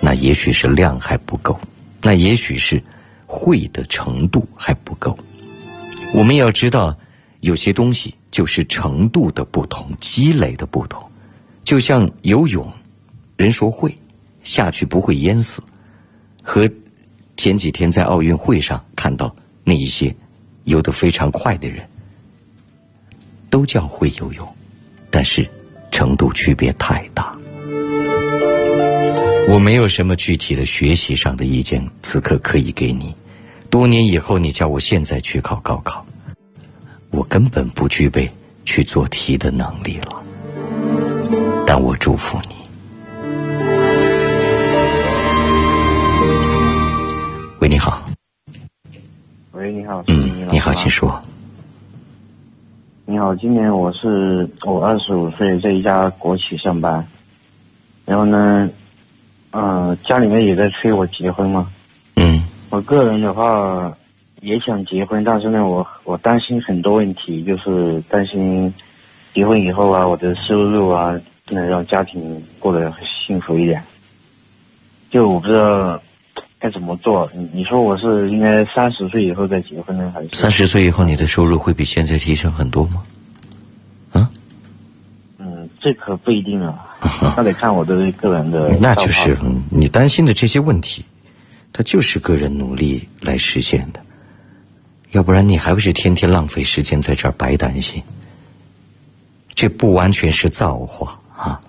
那也许是量还不够，那也许是会的程度还不够。我们要知道，有些东西就是程度的不同，积累的不同。就像游泳，人说会，下去不会淹死，和。前几天在奥运会上看到那一些游得非常快的人，都叫会游泳，但是程度区别太大。我没有什么具体的学习上的意见，此刻可以给你。多年以后，你叫我现在去考高考，我根本不具备去做题的能力了。但我祝福你。喂，你好。喂，你好。嗯，你好，请说。你好，今年我是我二十五岁，在一家国企上班。然后呢，嗯，家里面也在催我结婚嘛。嗯。我个人的话也想结婚，但是呢，我我担心很多问题，就是担心结婚以后啊，我的收入啊，不能让家庭过得幸福一点。就我不知道。该怎么做？你你说我是应该三十岁以后再结婚呢，还是三十岁以后你的收入会比现在提升很多吗？啊？嗯，这可不一定啊，那得看我的个人的。那就是你担心的这些问题，它就是个人努力来实现的，要不然你还不是天天浪费时间在这儿白担心？这不完全是造化啊！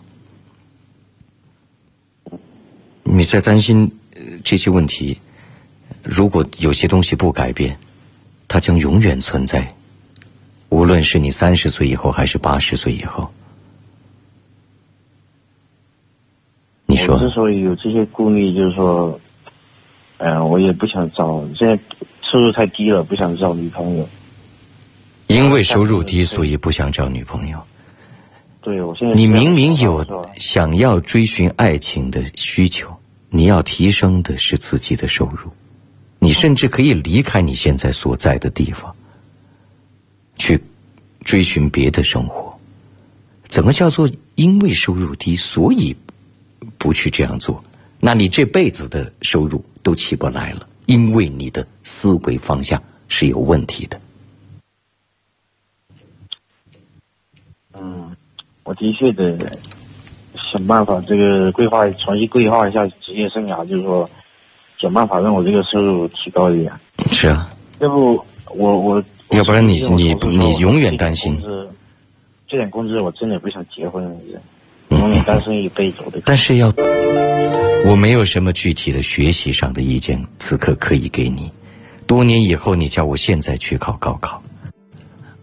你在担心。这些问题，如果有些东西不改变，它将永远存在。无论是你三十岁以后，还是八十岁以后，你说。之所以有这些顾虑，就是说，嗯，我也不想找，现在收入太低了，不想找女朋友。因为收入低，所以不想找女朋友。对，我现在。你明明有想要追寻爱情的需求。你要提升的是自己的收入，你甚至可以离开你现在所在的地方，去追寻别的生活。怎么叫做因为收入低，所以不去这样做？那你这辈子的收入都起不来了，因为你的思维方向是有问题的。嗯，我的确得。想办法，这个规划重新规划一下职业生涯，就是说，想办法让我这个收入提高一点。是啊。要不我我。要不然你你你永远担心。这点工资我真的不想结婚，永远单身一辈子的。但是要，我没有什么具体的学习上的意见，此刻可以给你。多年以后，你叫我现在去考高考，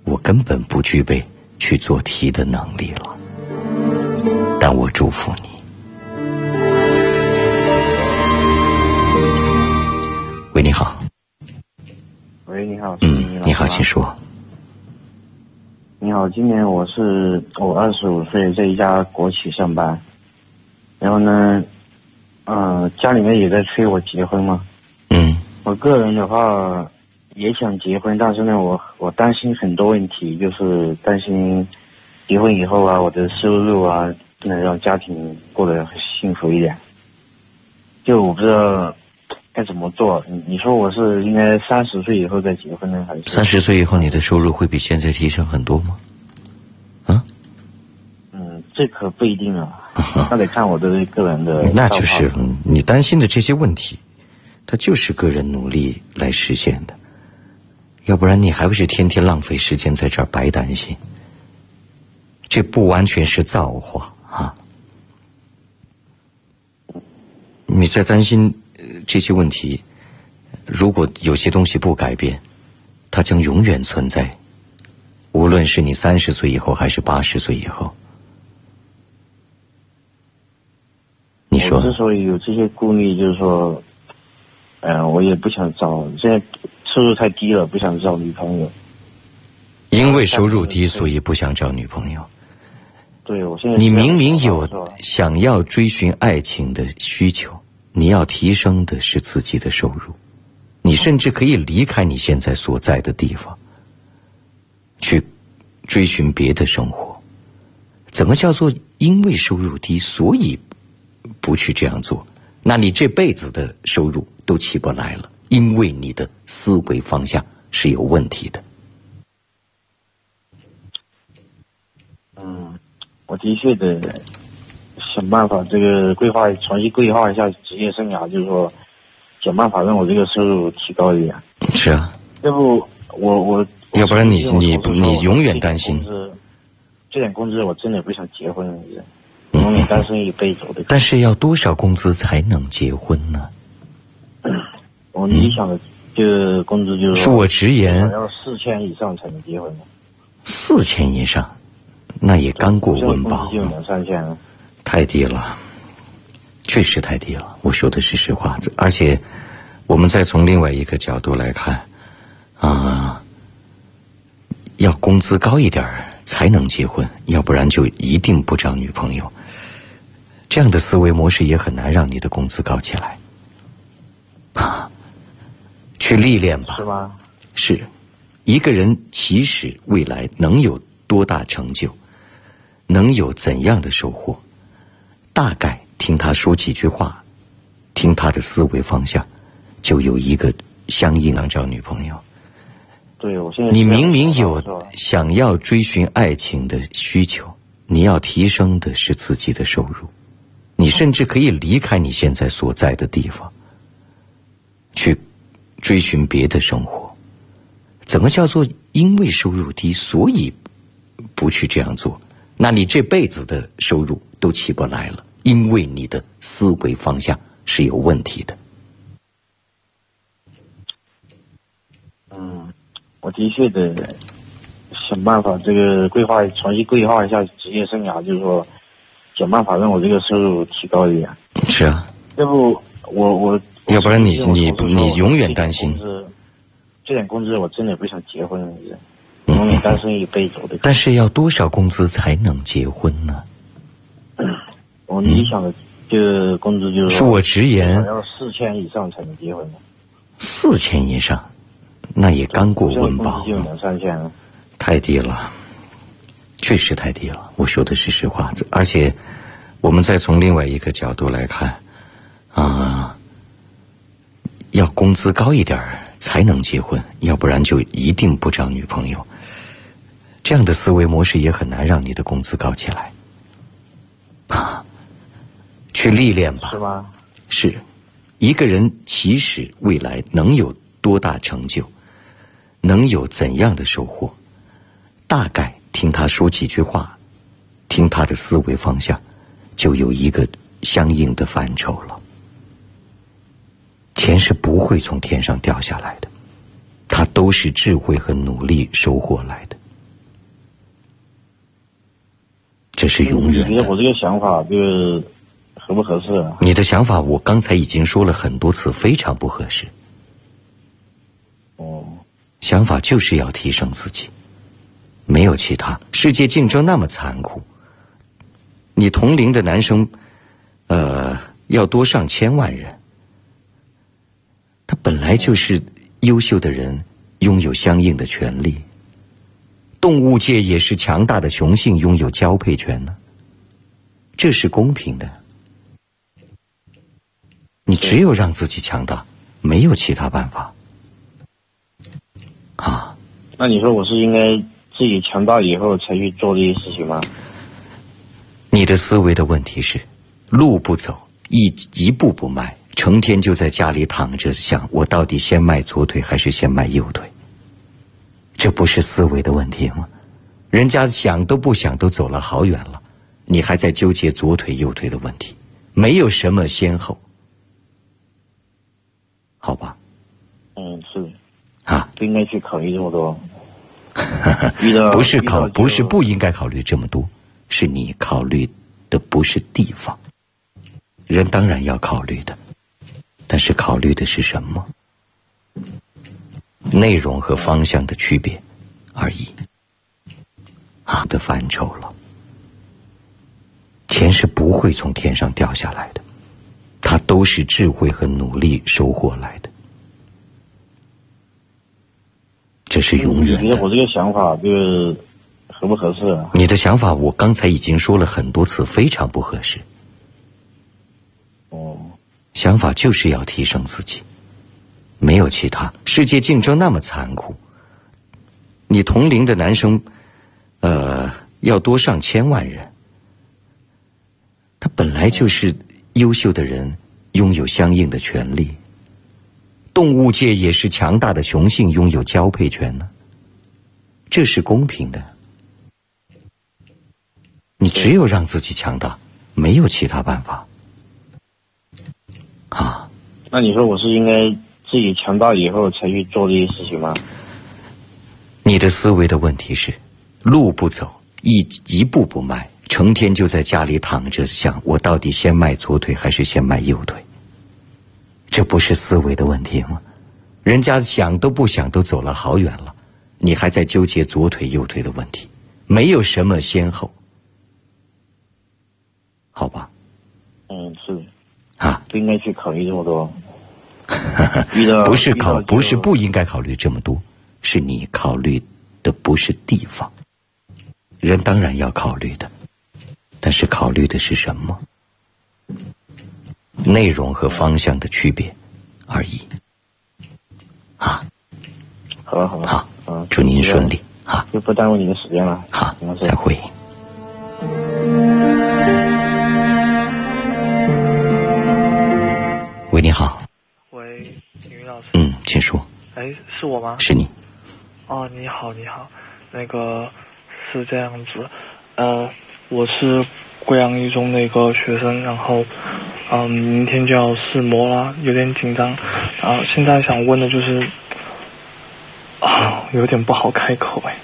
我根本不具备去做题的能力了。但我祝福你。喂，你好。喂，你好。嗯，你好，请说。你好，今年我是我二十五岁，在一家国企上班。然后呢，嗯，家里面也在催我结婚嘛。嗯。我个人的话也想结婚，但是呢，我我担心很多问题，就是担心结婚以后啊，我的收入啊。不能让家庭过得幸福一点。就我不知道该怎么做。你你说我是应该三十岁以后再结婚呢，还是三十岁以后你的收入会比现在提升很多吗？啊？嗯，这可不一定啊，那得看我的个人的。那就是你担心的这些问题，它就是个人努力来实现的。要不然你还不是天天浪费时间在这儿白担心？这不完全是造化啊！你在担心这些问题，如果有些东西不改变，它将永远存在。无论是你三十岁以后，还是八十岁以后，你说。之所以有这些顾虑，就是说，嗯，我也不想找现在。收入太低了，不想找女朋友。因为收入低，所以不想找女朋友。对，我现在你明明有想要追寻爱情的需求，你要提升的是自己的收入，你甚至可以离开你现在所在的地方，去追寻别的生活。怎么叫做因为收入低，所以不去这样做？那你这辈子的收入都起不来了。因为你的思维方向是有问题的。嗯，我的确得想办法，这个规划重新规划一下职业生涯，就是说想办法让我这个收入提高一点。是啊。要不我我。要不然你你你永远担心。这点工资我真的不想结婚，永远单身一辈子。但是要多少工资才能结婚呢？我理想的就是工资就是恕我直言，要四千以上才能结婚。四千以上，那也刚过温饱。就两三千太低了，确实太低了。我说的是实话，而且我们再从另外一个角度来看，啊，要工资高一点才能结婚，要不然就一定不找女朋友。这样的思维模式也很难让你的工资高起来。啊。去历练吧，是吗？是，一个人其实未来能有多大成就，能有怎样的收获，大概听他说几句话，听他的思维方向，就有一个相应能找女朋友。对，我现在你明明有想要追寻爱情的需求，你要提升的是自己的收入，你甚至可以离开你现在所在的地方，去。追寻别的生活，怎么叫做因为收入低所以不去这样做？那你这辈子的收入都起不来了，因为你的思维方向是有问题的。嗯，我的确得想办法，这个规划重新规划一下职业生涯，就是说想办法让我这个收入提高一点。是啊。要不我我。要不然你你你永远担心。这点工资我真的不想结婚，永远单身一辈子。但是要多少工资才能结婚呢？我理想的就工资就是。恕我直言。要四千以上才能结婚。四千以上，那也刚过温饱。就两三千。太低了，确实太低了。我说的是实话，而且我们再从另外一个角度来看，啊。要工资高一点才能结婚，要不然就一定不找女朋友。这样的思维模式也很难让你的工资高起来。啊，去历练吧。是吗？是，一个人其实未来能有多大成就，能有怎样的收获，大概听他说几句话，听他的思维方向，就有一个相应的范畴了。钱是不会从天上掉下来的，它都是智慧和努力收获来的，这是永远的。我这个想法就合不合适啊？你的想法我刚才已经说了很多次，非常不合适。哦，想法就是要提升自己，没有其他。世界竞争那么残酷，你同龄的男生，呃，要多上千万人。他本来就是优秀的人，拥有相应的权利。动物界也是强大的雄性拥有交配权呢。这是公平的。你只有让自己强大，没有其他办法。啊，那你说我是应该自己强大以后才去做这些事情吗？你的思维的问题是，路不走，一一步不迈，成天就在家里躺着想，我到底先迈左腿还是先迈右腿？这不是思维的问题吗？人家想都不想都走了好远了，你还在纠结左腿右腿的问题，没有什么先后，好吧？嗯，是啊，不应该去考虑这么多。不是考，不是不应该考虑这么多，是你考虑的不是地方。人当然要考虑的，但是考虑的是什么？内容和方向的区别而已。啊的范畴了。钱是不会从天上掉下来的，它都是智慧和努力收获来的，这是永远的你觉得。我这个想法就是合不合适啊？你的想法，我刚才已经说了很多次，非常不合适。哦，想法就是要提升自己，没有其他。世界竞争那么残酷，你同龄的男生，呃，要多上千万人，他本来就是优秀的人，拥有相应的权利。动物界也是强大的雄性拥有交配权呢，这是公平的。你只有让自己强大，没有其他办法。啊，那你说我是应该自己强大以后才去做这些事情吗？你的思维的问题是，路不走，一一步不迈，成天就在家里躺着想，我到底先迈左腿还是先迈右腿？这不是思维的问题吗？人家想都不想都走了好远了，你还在纠结左腿右腿的问题，没有什么先后，好吧？嗯，是啊，不应该去考虑这么多。遇到不是考，不是不应该考虑这么多，是你考虑的不是地方。人当然要考虑的，但是考虑的是什么？内容和方向的区别而已。啊，好了好了，好嗯，祝您顺利啊！就不耽误你的时间了。好嗯，再会。喂，你好，喂，体育老师，嗯，请说，哎，是我吗？是你。哦，你好，你好，那个是这样子，呃，我是贵阳一中的一个学生，然后，嗯，明天就要试模了，有点紧张，啊，现在想问的就是，啊，有点不好开口哎，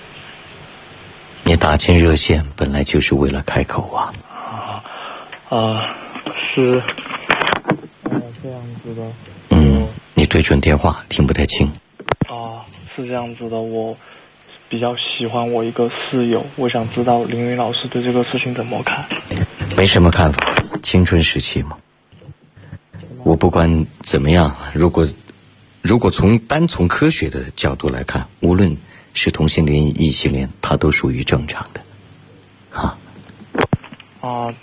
你打进热线本来就是为了开口啊。啊，是，呃，这样子的，嗯，你对准电话，听不太清。啊，是这样子的，我比较喜欢我一个室友，我想知道凌云老师对这个事情怎么看。没什么看法，青春时期嘛。我不管怎么样，如果如果从单从科学的角度来看，无论是同性恋、异性恋，它都属于正常的。啊，啊，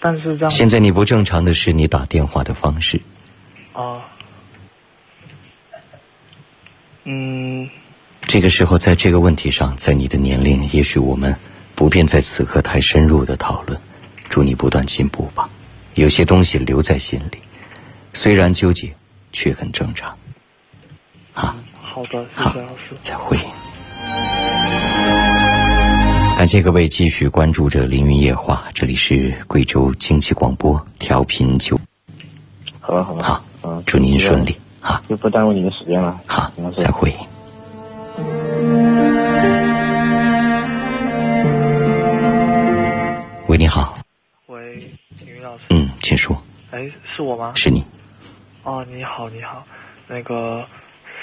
但是这样现在你不正常的是你打电话的方式。啊，嗯，这个时候，在这个问题上，在你的年龄，也许我们不便在此刻太深入的讨论。祝你不断进步吧。有些东西留在心里，虽然纠结，却很正常。啊，好的，谢谢老师。再会。感谢各位继续关注着《凌云夜话》，这里是贵州经济广播调频九。好了好了，好，嗯，祝您顺利。好，就不耽误您的时间了。好嗯，再会。喂，你好，喂，体育老师，嗯，请说，哎，是我吗？是你。哦，你好，你好，那个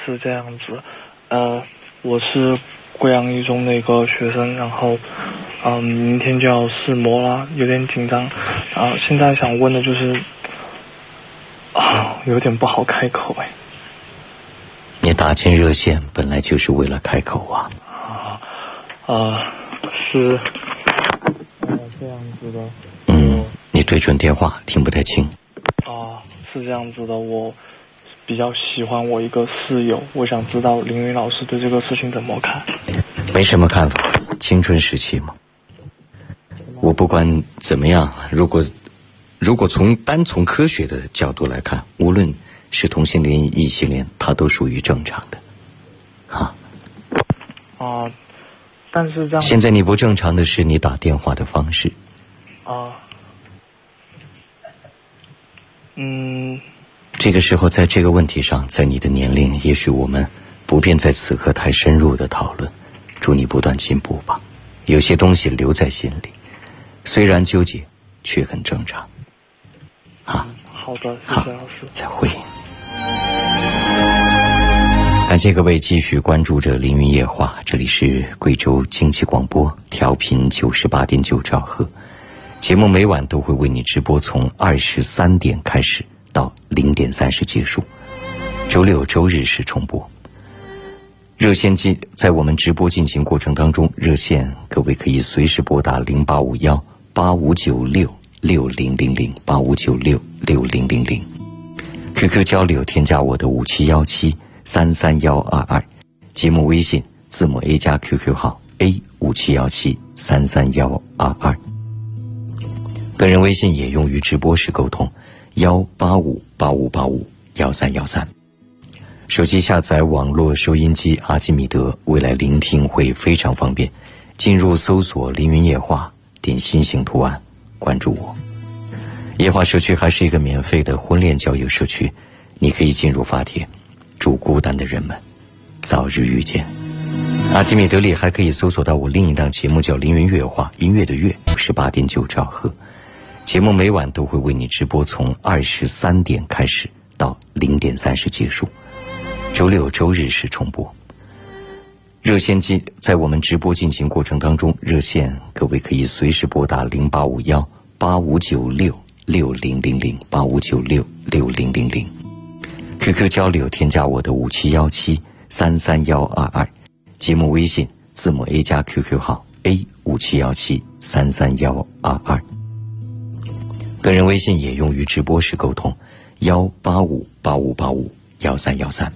是这样子，呃，我是贵阳一中的一个学生，然后，嗯，明天就要试模了，有点紧张，啊，现在想问的就是，啊，有点不好开口哎，你打进热线本来就是为了开口啊。啊，是，呃，这样子的，嗯，你对准电话，听不太清。啊，是这样子的，我比较喜欢我一个室友，我想知道凌云老师对这个事情怎么看？没什么看法，青春时期嘛。我不管怎么样，如果如果从单从科学的角度来看，无论是同性恋、异性恋，它都属于正常的，啊。哦，但是这样。现在你不正常的是你打电话的方式。啊。嗯。这个时候，在这个问题上，在你的年龄，也许我们不便在此刻太深入的讨论。祝你不断进步吧。有些东西留在心里，虽然纠结，却很正常。啊，好的，谢谢老师。再会。感谢各位继续关注着《凌云夜话》，这里是贵州经济广播，调频九十八点九兆赫。节目每晚都会为你直播，从二十三点开始。到零点三十结束，周六周日是重播。热线进在我们直播进行过程当中，热线各位可以随时拨打零八五幺八五九六六零零零八五九六六零零零，QQ 交流添加我的五七幺七三三幺二二，节目微信字母 A 加 QQ 号 A 五七幺七三三幺二二，个人微信也用于直播时沟通。幺八五八五八五幺三幺三，手机下载网络收音机阿基米德，未来聆听会非常方便。进入搜索“凌云夜话”，点心形图案，关注我。夜话社区还是一个免费的婚恋交友社区，你可以进入发帖，祝孤单的人们早日遇见。阿基米德里还可以搜索到我另一档节目，叫“凌云月话”，音乐的乐，十八点九兆赫。节目每晚都会为你直播，从二十三点开始到零点三十结束，周六周日是重播。热线进在我们直播进行过程当中，热线各位可以随时拨打零八五幺八五九六六零零零八五九六六零零零，QQ 交流添加我的五七幺七三三幺二二，节目微信字母 A 加 QQ 号 A 五七幺七三三幺二二。个人微信也用于直播时沟通，幺八五八五八五幺三幺三。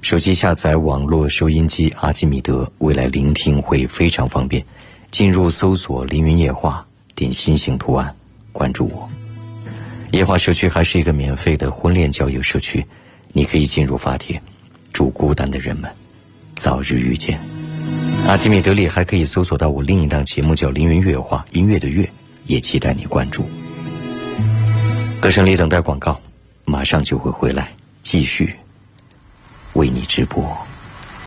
手机下载网络收音机阿基米德，未来聆听会非常方便。进入搜索“凌云夜话”，点心形图案，关注我。夜话社区还是一个免费的婚恋交友社区，你可以进入发帖，祝孤单的人们早日遇见。阿基米德里还可以搜索到我另一档节目叫“凌云乐话”，音乐的乐，也期待你关注。歌声里等待广告，马上就会回来，继续为你直播。